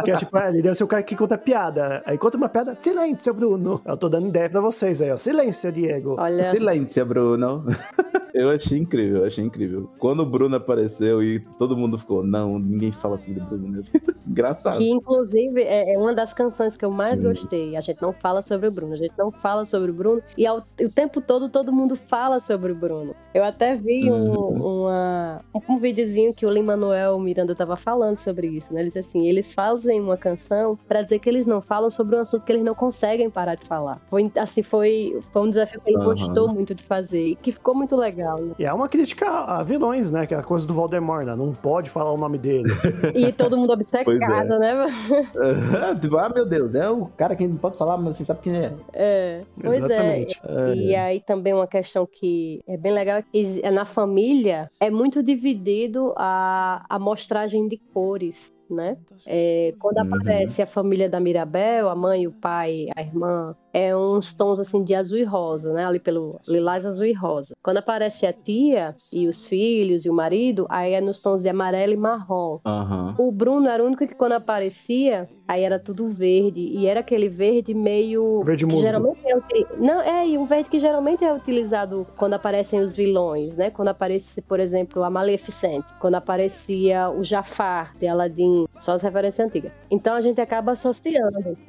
que é tipo, ah, ele deve ser o cara que conta piada. Aí conta uma piada, silêncio, Bruno. Eu tô dando ideia pra vocês aí, ó. Silêncio, Diego. Olha, Silêncio, Bruno. eu achei incrível, eu achei incrível. Quando o Bruno apareceu e todo mundo ficou, não, ninguém fala assim do Bruno. Engraçado. que inclusive é é uma das canções que eu mais Sim. gostei. A gente não fala sobre o Bruno, a gente não fala sobre o Bruno. E ao- o tempo todo todo mundo fala sobre o Bruno. Eu até vi um, Uhum. uma, um videozinho que o Lin-Manuel Miranda tava falando sobre isso, né? Ele disse assim, eles fazem uma canção pra dizer que eles não falam sobre um assunto que eles não conseguem parar de falar. Foi, assim, foi, foi um desafio que Aham. gostou muito de fazer e que ficou muito legal, né? E é uma crítica a vilões, né? Aquela coisa do Voldemort, né? Não pode falar o nome dele. E todo mundo Pois é. obcecado, né? ah, meu Deus, é o cara que não pode falar, mas você sabe quem é. É, pois é. Exatamente. E aí também uma questão que é bem legal é que é na família é muito dividido a a amostragem de cores, né? É, quando Uhum. aparece a família da Mirabel, a mãe, o pai, a irmã, é uns tons assim de azul e rosa, né? Ali pelo lilás, azul e rosa. Quando aparece a tia e os filhos e o marido, aí é nos tons de amarelo e marrom. Aham. O Bruno era o único que quando aparecia, aí era tudo verde. E era aquele verde meio. Verde que geralmente é uti- Não, é, e um verde que geralmente é utilizado quando aparecem os vilões, né? Quando aparece, por exemplo, a Maleficent. Quando aparecia o Jafar de Aladdin. Só as referências antigas. Então a gente acaba associando.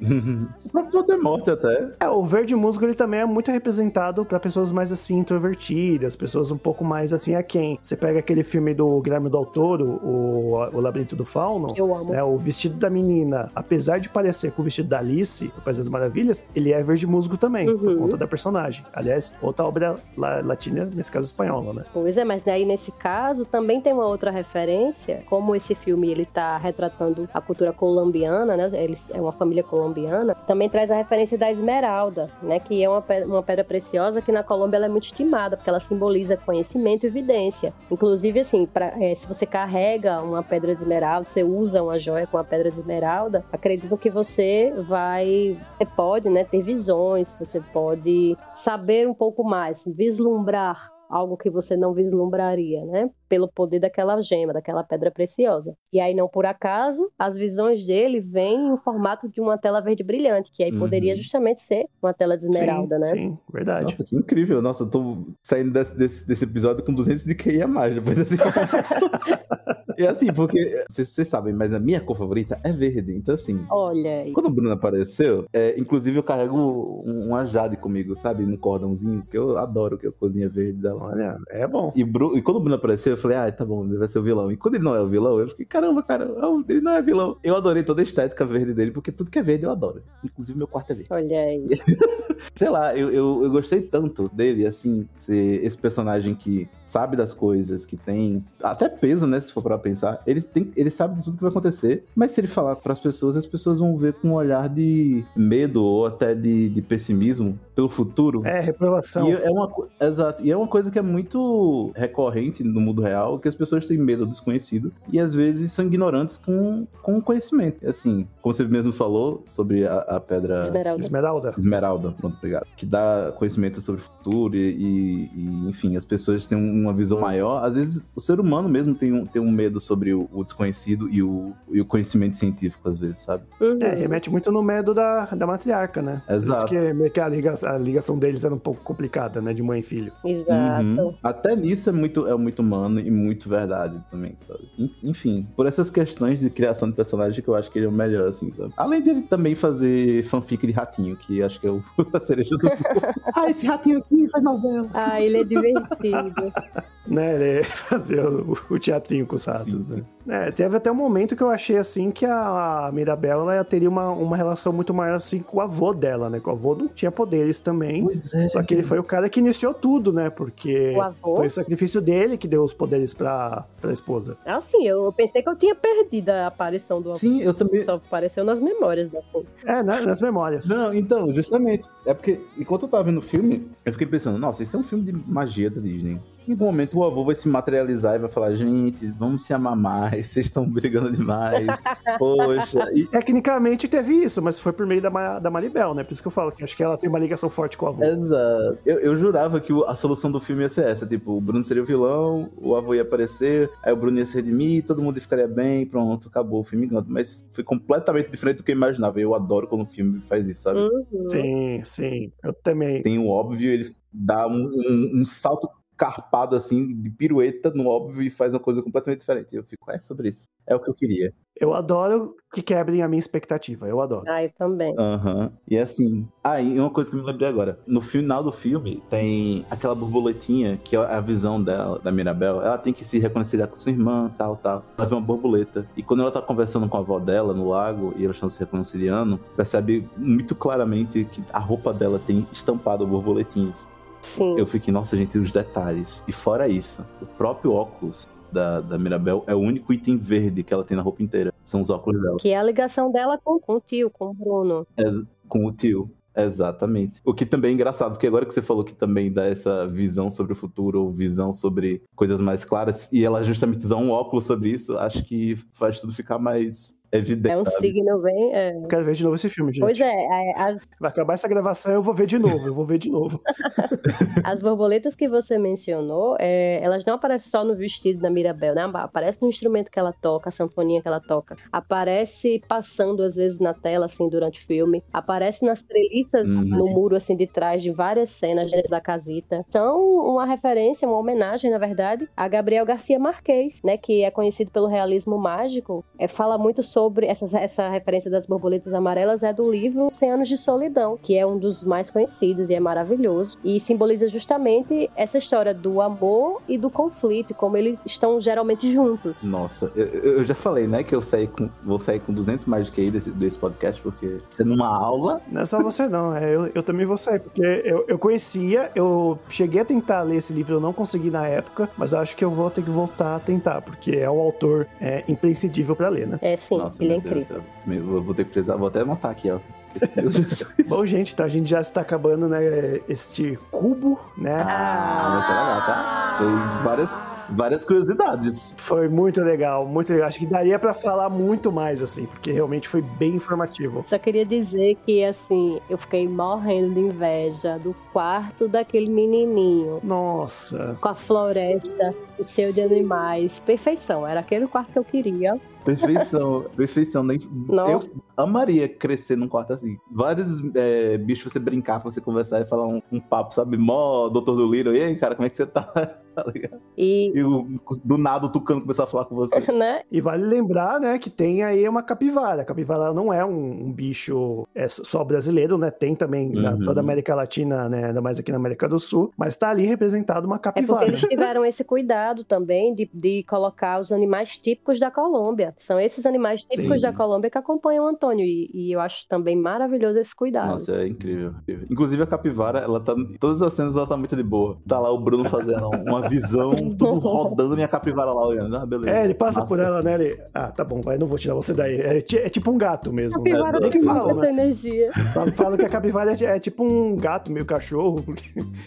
o próprio Voldemort até. É, o verde musgo ele também é muito representado pra pessoas mais assim introvertidas, pessoas um pouco mais assim a quem. Você pega aquele filme do Guilherme Del Toro, o, o Labirinto do Fauno, Eu amo. né, o vestido da menina, apesar de parecer com o vestido da Alice, do País das Maravilhas, ele é verde musgo também, por Uhum. conta da personagem. Aliás, outra obra la- latina, nesse caso espanhola, né? Pois é, mas daí nesse caso também tem uma outra referência, como esse filme ele tá retratando a cultura colombiana, né? Eles é uma família colombiana, também traz a referência da esmeralda, né? Que é uma pedra, uma pedra preciosa que na Colômbia ela é muito estimada, porque ela simboliza conhecimento e evidência. Inclusive, assim, pra, é, se você carrega uma pedra de esmeralda, você usa uma joia com a pedra de esmeralda, acredito que você vai, você pode, né? Ter visões, você pode saber um pouco mais, vislumbrar algo que você não vislumbraria, né? Pelo poder daquela gema, daquela pedra preciosa. E aí, não por acaso, as visões dele vêm em formato de uma tela verde brilhante, que aí Uhum. poderia justamente ser uma tela de esmeralda, sim, né? Sim, verdade. Nossa, que incrível. Nossa, eu tô saindo desse, desse, desse episódio com 200 de QI a mais depois dessa. E assim, porque vocês, vocês sabem, mas a minha cor favorita é verde. Então, assim, Olha aí. quando o Bruno apareceu, é, inclusive eu carrego um, uma jade comigo, sabe? Num cordãozinho, que eu adoro que a cozinha verde dela. Olha, é bom. E, Bru- e quando o Bruno apareceu, eu falei, ah, tá bom, ele vai ser o vilão. E quando ele não é o vilão, eu fiquei, caramba, cara, ele não é vilão. Eu adorei toda a estética verde dele, porque tudo que é verde eu adoro. Inclusive meu quarto é verde. Olha aí. Sei lá, eu, eu, eu gostei tanto dele, assim, ser esse personagem que sabe das coisas, que tem até peso, né, se for pra pensar. Ele, tem, ele sabe de tudo que vai acontecer, mas se ele falar pras pessoas, as pessoas vão ver com um olhar de medo ou até de, de pessimismo pelo futuro. É, reprovação. E é uma, exato, e é uma coisa que é muito recorrente no mundo real, que as pessoas têm medo do desconhecido e às vezes são ignorantes com, com o conhecimento. Assim, como você mesmo falou sobre a, a pedra Esmeralda. Esmeralda. Esmeralda, pronto, obrigado. Que dá conhecimento sobre o futuro e, e- e, enfim, as pessoas têm uma visão maior. Às vezes o ser humano mesmo tem um, tem um medo sobre o, o desconhecido e o, e o conhecimento científico, às vezes, sabe? Uhum. É, remete muito no medo da, da matriarca, né? Por Exato. isso que, meio que a, liga- a ligação deles era um pouco complicada, né? De mãe e filho. Exato. Uhum. Até nisso é muito, é muito humano e muito verdade também, sabe? En- Enfim, por essas questões de criação de personagem que eu acho que ele é o melhor, assim, sabe? Além dele também fazer fanfic de ratinho, que acho que é o, a cereja do ah, esse ratinho aqui faz novela. Ah, ele é divertido. Né? Ele fazia o, o teatrinho com os ratos, Sim, né? É, teve até um momento que eu achei assim que a Mirabel ela teria uma, uma relação muito maior assim com o avô dela, né? Que o avô não tinha poderes também. Pois é. Só que ele foi o cara que iniciou tudo, né? Porque O avô? foi o sacrifício dele que deu os poderes pra, pra esposa. Assim, eu pensei que eu tinha perdido a aparição do avô. Sim, eu também. Só apareceu nas memórias da. É, né? nas memórias. Não, então, justamente. É porque, enquanto eu tava vendo o filme, eu fiquei pensando, nossa, isso é um filme de magia da Disney. Em algum momento o avô vai se materializar e vai falar, gente, vamos se amar mais, vocês estão brigando demais. Poxa. E, Tecnicamente teve isso, mas foi por meio da, Ma- da Maribel, né? Por isso que eu falo que acho que ela tem uma ligação forte com o avô. exato. Eu, eu jurava que a solução do filme ia ser essa. Tipo, o Bruno seria o vilão, o avô ia aparecer, aí o Bruno ia se redimir, todo mundo ficaria bem, pronto, acabou o filme. Mas foi completamente diferente do que eu imaginava. Eu adoro quando o filme faz isso, sabe? Uhum. Sim, sim. Eu também. tem o óbvio, ele dá um, um- um salto carpado assim, de pirueta no óbvio e faz uma coisa completamente diferente. Eu fico, é sobre isso. É o que eu queria. Eu adoro que quebrem a minha expectativa. Eu adoro. Ah, eu também. Aham. E assim. Ah, e uma coisa que eu me lembrei agora. No final do filme, tem aquela borboletinha, que é a visão dela, da Mirabel. Ela tem que se reconciliar com sua irmã, tal, tal. Ela vê uma borboleta. E quando ela tá conversando com a avó dela no lago e elas estão se reconciliando, percebe muito claramente que a roupa dela tem estampado borboletinhas. Sim. Eu fiquei, nossa, gente, os detalhes. E fora isso, o próprio óculos da, da Mirabel é o único item verde que ela tem na roupa inteira. São os óculos dela. Que é a ligação dela com, com o tio, com o Bruno. Com o tio. Exatamente. O que também é engraçado, porque agora que você falou que também dá essa visão sobre o futuro, ou visão sobre coisas mais claras, e ela justamente usar um óculos sobre isso, acho que faz tudo ficar mais evidente. É um sabe? signo bem. é. Eu quero ver de novo esse filme, gente. Pois é, a- a- Vai acabar essa gravação eu vou ver de novo, eu vou ver de novo. As borboletas que você mencionou, é, elas não aparecem só no vestido da Mirabel, né? Aparece no instrumento que ela toca, a sanfoninha que ela toca. Aparece passando, às vezes, na tela, assim, durante o filme. Aparece nas treliças Uhum. no muro, assim, de trás de várias cenas dentro da casita. São uma referência, uma homenagem, na verdade, a Gabriel Garcia Marquez, né? Que é conhecido pelo realismo mágico. É, fala muito sobre essas, essa referência das borboletas amarelas, é do livro 100 Anos de Solidão, que é um dos mais conhecidos e é maravilhoso. E simboliza justamente essa história do amor e do conflito, e como eles estão geralmente juntos. Nossa, eu, eu já falei, né, que eu saí com, vou sair com 200 mais de QI desse, desse podcast, porque sendo uma aula, Não é só você, não. É, eu, eu também vou sair, porque eu, eu conhecia, eu cheguei a tentar ler esse livro, eu não consegui na época, mas eu acho que eu vou ter que voltar a tentar, porque é um autor é, imprescindível pra ler, né? É sim, nossa, ele é meu Deus incrível. Eu vou ter que precisar, vou até anotar aqui, ó. Bom, gente, então a gente já está acabando, né, este cubo, né? Ah, mas foi legal, tá? Foi várias, várias curiosidades. Foi muito legal, muito legal. Acho que daria pra falar muito mais, assim, porque realmente foi bem informativo. Só queria dizer que, assim, eu fiquei morrendo de inveja do quarto daquele menininho. Nossa. Com a floresta, o cheio de animais. Perfeição, era aquele quarto que eu queria. Perfeição, perfeição. Nem-. Eu amaria crescer num quarto assim. Vários é, bichos você brincar, pra você conversar e falar um, um papo, sabe? Mó doutor do Little. E aí, cara, como é que você tá? Tá ligado? E, E o- do nada o tucano começar a falar com você. né? E vale lembrar, né, que tem aí uma capivara. A capivara não é um, um bicho é, só brasileiro, né? Tem também na Uhum. toda a América Latina, né? Ainda mais aqui na América do Sul. Mas tá ali representado uma É porque capivara. eles tiveram esse cuidado também de, de colocar os animais típicos da Colômbia. São esses animais típicos Sim. da Colômbia que acompanham o Antônio. E, e eu acho também maravilhoso esse cuidado. Nossa, é incrível, incrível. Inclusive a capivara, ela tá. Em todas as cenas ela tá muito de boa. Tá lá o Bruno fazendo uma visão, tudo rodando e a capivara lá olhando. Ah, beleza. É, ele passa Massa. por ela, né? Ele, ah, tá bom, vai, não vou tirar você daí. É, ti- é tipo um gato mesmo. Né? Capivara Nem tem que falam, né? energia. Falam que a capivara é, é tipo um gato, meio cachorro.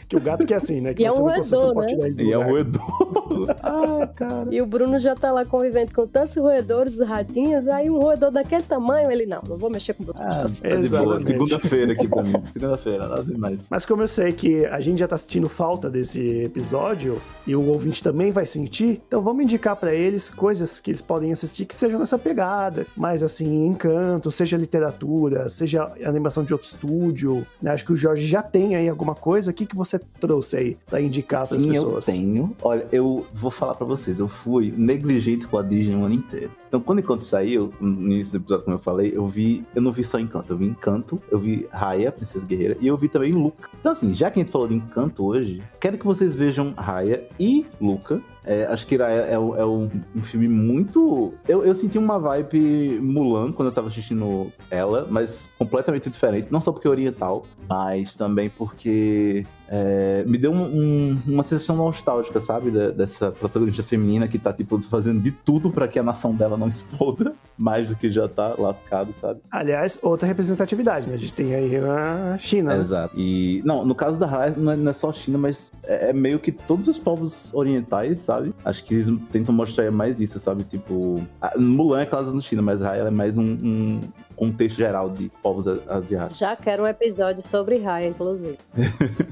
Que o gato que é assim, né? Que E é um não consegue- você não roedor, pode né? tirar ele E é um roedor. Ai, cara. E o Bruno já tá lá convivendo com tantos roedores, os ratinhos. Aí um roedor daquele tamanho, ele não, não vou mexer com você. Ah. Exatamente. Segunda-feira aqui pra mim. Segunda-feira, nada demais. Mas como eu sei que a gente já tá sentindo falta desse episódio e o ouvinte também vai sentir, então vamos indicar pra eles coisas que eles podem assistir que sejam nessa pegada, mais assim, encanto, seja literatura, seja animação de outro estúdio. né? Acho que o Jorge já tem aí alguma coisa. O que, que você trouxe aí pra indicar pras Sim, pessoas? eu tenho. Olha, eu vou falar pra vocês, eu fui negligente com a Disney o ano inteiro. Então, quando Encanto saiu, no início do episódio, como eu falei, eu vi. Eu não vi só Encanto, eu vi Encanto, eu vi Raya, Princesa Guerreira, e eu vi também Luca. Então, assim, já que a gente falou de Encanto hoje, quero que vocês vejam Raya e Luca. É, acho que Raya é, o- é um, um filme muito. Eu, eu senti uma vibe Mulan quando eu tava assistindo ela, mas completamente diferente. Não só porque é oriental, mas também porque é, me deu um- um- uma sensação nostálgica, sabe? Da- dessa protagonista feminina que tá, tipo, fazendo de tudo pra que a nação dela não exploda mais do que já tá lascado, sabe? Aliás, outra representatividade, né? A gente tem aí a China. né? Exato. E, não, no caso da Raya, não é, não é só a China, mas é, é meio que todos os povos orientais, sabe? Acho que eles tentam mostrar mais isso, sabe? Tipo, Mulan é causa no China, mas ela é mais um, um contexto geral de povos a- asiáticos. Já quero um episódio sobre Raya, inclusive.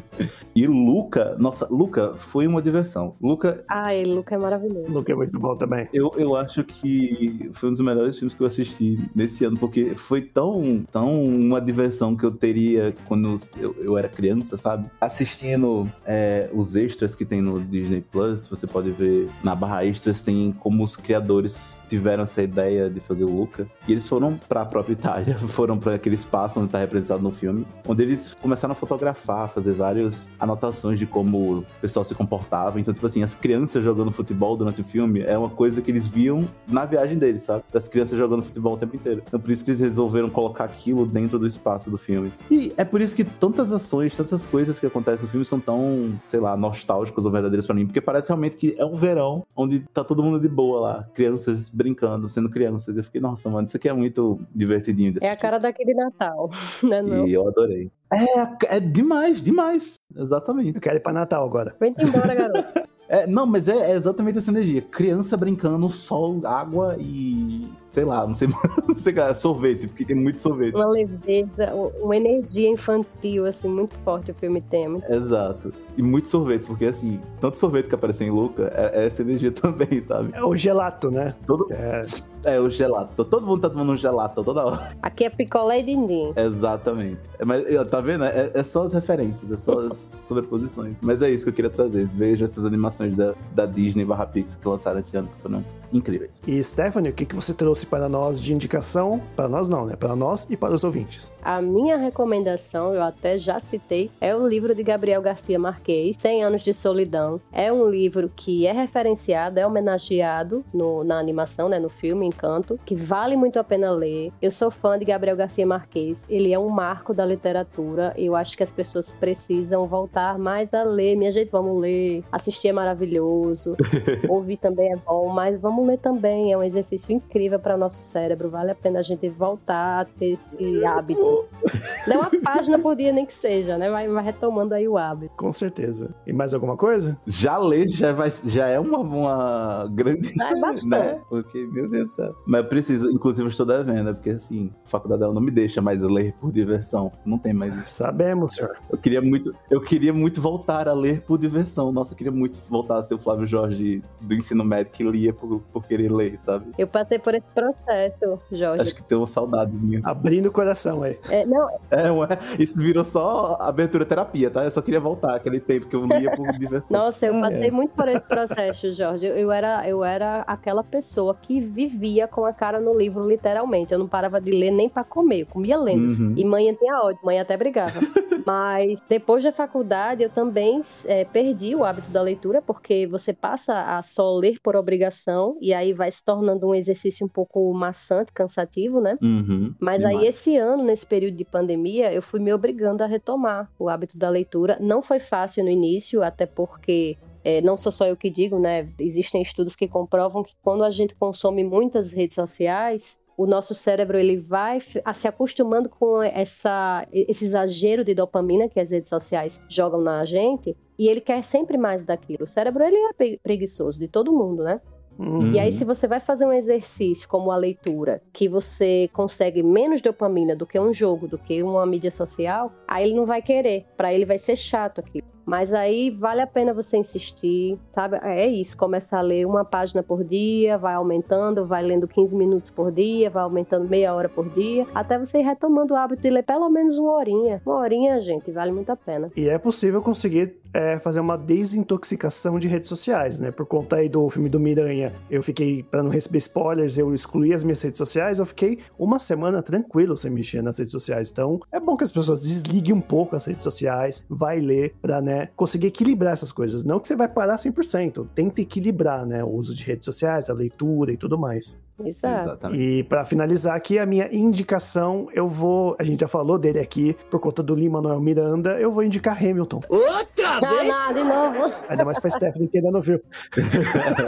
E Luca, nossa, Luca foi uma diversão. Luca Ai, Luca é maravilhoso. Luke é muito bom também. Eu, eu acho que foi um dos melhores filmes que eu assisti nesse ano, porque foi tão, tão uma diversão que eu teria quando eu, eu era criança, sabe? Assistindo é, os extras que tem no Disney Plus, você pode ver na barra extras, tem como os criadores tiveram essa ideia de fazer o Luca. E eles foram pra própria Itália, foram para aquele espaço onde tá representado no filme, onde eles começaram a fotografar, fazer várias anotações de como o pessoal se comportava. Então, tipo assim, as crianças jogando futebol durante o filme é uma coisa que eles viam na viagem deles, sabe? Das crianças jogando futebol o tempo inteiro. Então, por isso que eles resolveram colocar aquilo dentro do espaço do filme. E é por isso que tantas ações, tantas coisas que acontecem no filme são tão, sei lá, nostálgicas ou verdadeiras pra mim, porque parece realmente que é um verão onde tá todo mundo de boa lá, crianças brincando, sendo crianças. Eu fiquei, nossa, mano, isso aqui é muito divertidinho. de É a assistir. cara daquele Natal, né não? E eu adorei. É, é demais, demais. Exatamente. Eu quero ir pra Natal agora. Vem-te embora, garoto. É, não, mas é, é exatamente essa energia. Criança brincando, sol, água e sei lá, não sei, não sei, cara, sorvete, porque tem muito sorvete. Uma leveza, uma energia infantil, assim, muito forte o filme tem. é muito- Exato. E muito sorvete, porque assim, tanto sorvete que aparece em Luca, é, é essa energia também, sabe? É o gelato, né? Todo, É, é o gelato. Todo mundo tá tomando um gelato toda hora. Aqui é picolé e dindim. Exatamente. É, Mas tá vendo? É, é só as referências, é só as sobreposições. Mas é isso que eu queria trazer. Veja essas animações da, da Disney barra Pixar que lançaram esse ano, que foram incríveis. E Stephanie, o que, que você trouxe para nós de indicação? Para nós não, né? Para nós e para os ouvintes. A minha recomendação, eu até já citei, é o livro de Gabriel Garcia Marquez, 100 Anos de Solidão. É um livro que é referenciado, é homenageado no- na animação, né, no filme Encanto, que vale muito a pena ler. Eu sou fã de Gabriel Garcia Marquez, ele é um marco da literatura. Eu acho que as pessoas precisam voltar mais a ler. Minha gente, vamos ler. Assistir é maravilhoso. Ouvir também é bom, mas vamos ler também. É um exercício incrível para nosso cérebro. Vale a pena a gente voltar a ter esse hábito. Lê uma página por dia, nem que seja, né? Vai, vai retomando aí o hábito. Com certeza. E mais alguma coisa? Já ler já, vai, já é uma, uma grande. Já é bastante. né? Porque, meu Deus do céu. Mas eu preciso, inclusive, eu estou devendo, porque assim, a faculdade dela não me deixa mais ler por diversão. Não tem mais isso. Sabemos, senhor. Eu queria muito, eu queria muito voltar a ler por diversão. Nossa, eu queria muito voltar a ser o Flávio Jorge do ensino médio que lia por, por querer ler, sabe? Eu passei por esse processo, Jorge. Acho que tenho saudades minhas. Abrindo o coração aí. É, não, É, ué, isso virou só abertura terapia, tá? Eu só queria voltar aquele tempo que eu lia por diversão. Nossa, eu Ah, passei é. muito por esse processo, Jorge. Eu- era, eu era aquela pessoa que vivia com a cara no livro, literalmente. Eu não parava de ler nem pra comer, eu comia lendo. Uhum. E mãe tinha ódio, mãe até brigava. Mas depois da faculdade eu também é, perdi o hábito da leitura, porque você passa a só ler por obrigação, e aí vai se tornando um exercício um pouco maçante, cansativo, né? Uhum. Mas Demais. aí, esse ano, nesse período de pandemia, eu fui me obrigando a retomar o hábito da leitura. Não foi fácil no início, até porque é, não sou só eu que digo, né? Existem estudos que comprovam que quando a gente consome muitas redes sociais, o nosso cérebro ele vai se acostumando com essa, esse exagero de dopamina que as redes sociais jogam na gente. E ele quer sempre mais daquilo. O cérebro ele é pre- preguiçoso de todo mundo, né? Hum, E aí, Uhum. se você vai fazer um exercício como a leitura, que você consegue menos dopamina do que um jogo, do que uma mídia social, aí ele não vai querer. Pra ele vai ser chato aquilo. Mas aí vale a pena você insistir, sabe? É isso, começar a ler uma página por dia, vai aumentando, vai lendo 15 minutos por dia, vai aumentando meia hora por dia, até você ir retomando o hábito de ler pelo menos uma horinha. Uma horinha, gente, vale muito a pena. E é possível conseguir é, fazer uma desintoxicação de redes sociais, né? Por conta aí do filme do Miranha, eu fiquei, pra não receber spoilers, eu excluí as minhas redes sociais, eu fiquei uma semana tranquilo sem mexer nas redes sociais. Então, é bom que as pessoas desliguem um pouco as redes sociais, vai ler, pra, né, conseguir equilibrar essas coisas. Não que você vai parar 100%, tenta equilibrar, né, o uso de redes sociais, a leitura e tudo mais. Exato. Exatamente. E pra finalizar aqui, a minha indicação, eu vou. A gente já falou dele aqui, por conta do Lima Manuel Miranda, eu vou indicar Hamilton. Ah, não, de novo. Ainda mais pra Stephanie que ainda não viu.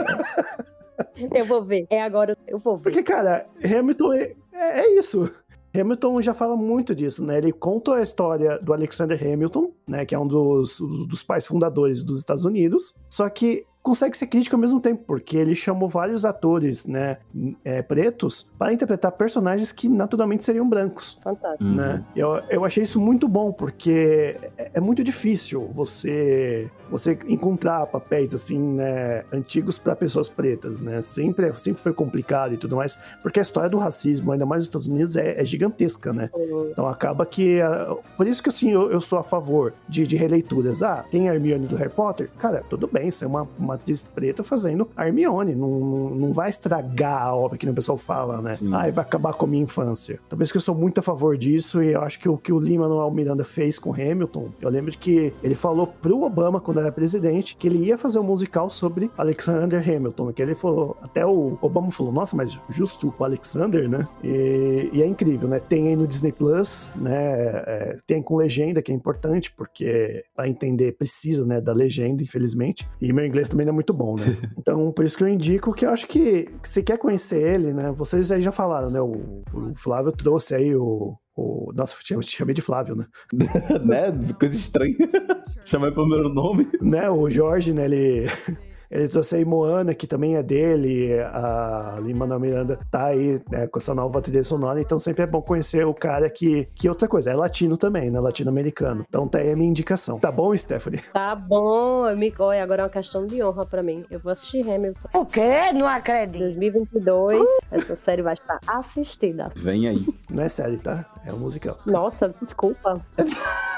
Eu vou ver. É agora, eu vou ver. Porque, cara, Hamilton é, é- é isso. Hamilton já fala muito disso, né? Ele conta a história do Alexander Hamilton, né? Que é um dos, dos pais fundadores dos Estados Unidos. Só que consegue ser crítico ao mesmo tempo, porque ele chamou vários atores, né? é, pretos para interpretar personagens que naturalmente seriam brancos. Fantástico. Uhum. né? Eu, eu achei isso muito bom, porque é, é muito difícil você você encontrar papéis assim, né, antigos para pessoas pretas, né? Sempre, sempre foi complicado e tudo mais, porque a história do racismo, ainda mais nos Estados Unidos, é, é gigantesca, né? Então acaba que. ah, Por isso que assim, eu, eu sou a favor de, de releituras. Ah, tem a Hermione do Harry Potter? Cara, tudo bem, você é uma, uma atriz preta fazendo a Hermione. Não, não, não vai estragar a obra que o pessoal fala, né? Sim. Ah, vai acabar com a minha infância. Isso que eu sou muito a favor disso e eu acho que o que o Lima Manuel Miranda fez com Hamilton, eu lembro que ele falou pro Obama, quando era presidente, que ele ia fazer um musical sobre Alexander Hamilton. Que ele falou, até o Obama falou, nossa, mas justo o Alexander, né? E, e é incrível, né? Tem aí no Disney Plus, né? é, tem com legenda, que é importante, porque para entender precisa, né, da legenda, infelizmente. E meu inglês também não é muito bom, né? Então, por isso que eu indico que eu acho que, que se quer conhecer ele, né? Vocês aí já falaram, né? O, o Flávio trouxe aí o. o nossa, eu te chamei de Flávio, né? né? Coisa estranha. Chamar pelo meu nome. né? O Jorge, né? Ele. Ele trouxe aí Moana, que também é dele, a Lin-Manuel Miranda tá aí né, com essa nova trilha sonora, então sempre é bom conhecer o cara que, que outra coisa, é latino também, né, latino-americano. Então tá aí a minha indicação. Tá bom, Stephanie? Tá bom, me... Olha, agora é uma questão de honra pra mim. Eu vou assistir Hamilton. O quê? Não acredito. 2022, essa série vai estar assistida. Vem aí. Não é série, tá? É um musical. Nossa, desculpa.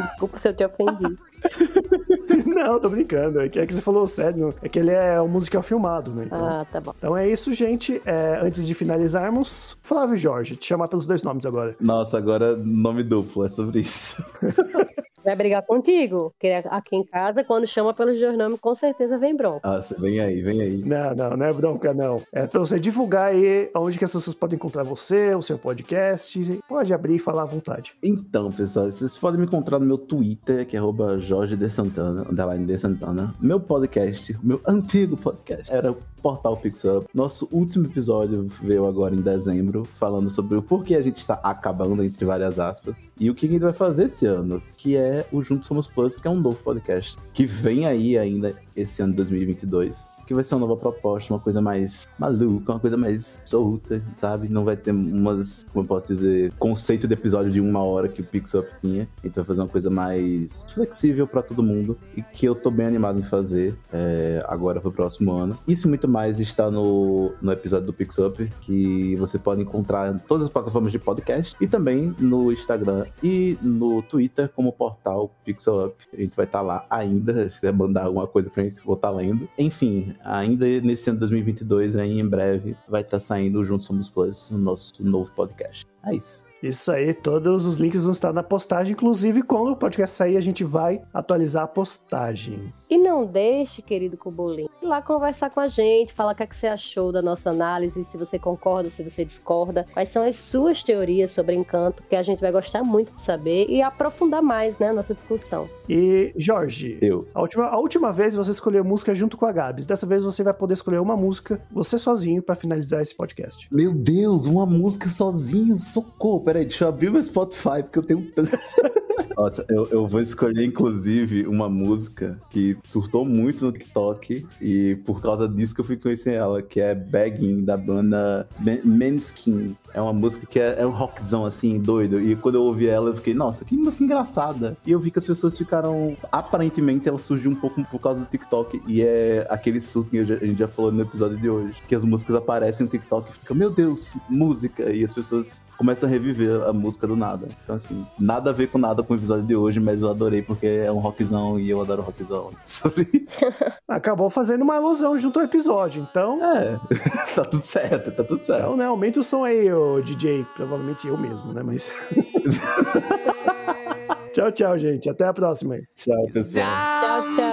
Desculpa se eu te ofendi. Não, tô brincando. É que, é que você falou sério. É que ele é um musical filmado, né? Então, Ah, tá bom. então é isso, gente. É, antes de finalizarmos, Flávio Jorge, te chamar pelos dois nomes agora. Nossa, agora nome duplo, é sobre isso. Vai brigar contigo. Porque aqui em casa, quando chama pelos dois nomes, com certeza vem bronca. Nossa, vem aí, vem aí. Não, não, não é bronca, não. É pra você divulgar aí onde que as pessoas podem encontrar você, o seu podcast. Pode abrir e falar à vontade. Então, pessoal, vocês podem me encontrar no meu Twitter, que é arroba Jorge de Santana, underline de Santana. Meu podcast, meu antigo podcast, era o Portal Pixup. Nosso último episódio veio agora em dezembro, falando sobre o porquê a gente está acabando, entre várias aspas, e o que gente vai fazer esse ano, que é o Juntos Somos Plus, que é um novo podcast, que vem aí ainda esse ano de 2022. Que vai ser uma nova proposta, uma coisa mais maluca, uma coisa mais solta, sabe? Não vai ter umas, como eu posso dizer, conceito de episódio de uma hora que o Pixup tinha. Então vai fazer uma coisa mais flexível pra todo mundo e que eu tô bem animado em fazer é, agora pro próximo ano. Isso muito mais está no, no episódio do Pixup, que você pode encontrar em todas as plataformas de podcast e também no Instagram e no Twitter como portal Pixup. A gente vai estar lá ainda, se quiser mandar alguma coisa pra gente, vou estar lendo. Enfim, ainda nesse ano de 2022, aí em breve, vai estar saindo o Juntos Somos Plus, o nosso novo podcast. É isso. Isso aí, todos os links vão estar na postagem. Inclusive, quando o podcast sair, a gente vai atualizar a postagem. E não deixe, querido Cubolim, ir lá conversar com a gente, falar o que, é que você achou da nossa análise, se você concorda, se você discorda, quais são as suas teorias sobre encanto, que a gente vai gostar muito de saber e aprofundar mais, né, a nossa discussão. E, Jorge, Eu. a última, a última vez você escolheu música junto com a Gabs. Dessa vez você vai poder escolher uma música, você sozinho, pra finalizar esse podcast. Meu Deus, uma música sozinho, socorro. Peraí, deixa eu abrir meu Spotify, porque eu tenho tanto. Nossa, eu, eu vou escolher, inclusive, uma música que surtou muito no TikTok e por causa disso que eu fui conhecer ela, que é Begging, da banda Manskin. É uma música que é, é um rockzão, assim, doido. E quando eu ouvi ela, eu fiquei, nossa, que música engraçada. E eu vi que as pessoas ficaram... Aparentemente, ela surgiu um pouco por causa do TikTok. E é aquele surto que a gente já falou no episódio de hoje. Que as músicas aparecem no TikTok e fica, meu Deus, música. E as pessoas começam a reviver a música do nada. Então, assim, nada a ver com nada com o episódio de hoje, mas eu adorei porque é um rockzão e eu adoro rockzão. Sobre isso. Acabou fazendo uma alusão junto ao episódio, então. É, tá tudo certo, tá tudo certo. Então, né, aumenta o som aí, ô DJ. Provavelmente eu mesmo, né? Mas. tchau, tchau, gente. Até a próxima aí. Tchau, pessoal. Tchau, tchau.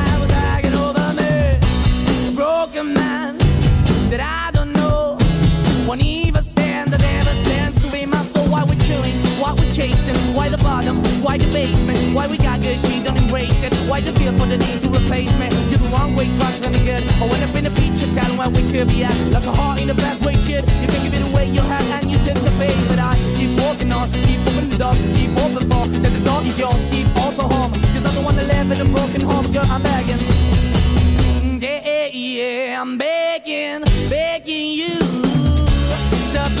chasing, why the bottom, why the basement, why we got good, she don't embrace it. Why the feel for the need to replace me? You're the wrong way, trying to be good. I went up in the feature town, where we could be at. Like a heart in the best way, shit. You can give it away, you have, and you take the bait. But I keep walking on, keep opening the keep open for that the door is yours, keep also home. Cause I'm the one that live in a broken home, girl, I'm begging. Yeah, yeah, I'm begging, begging you to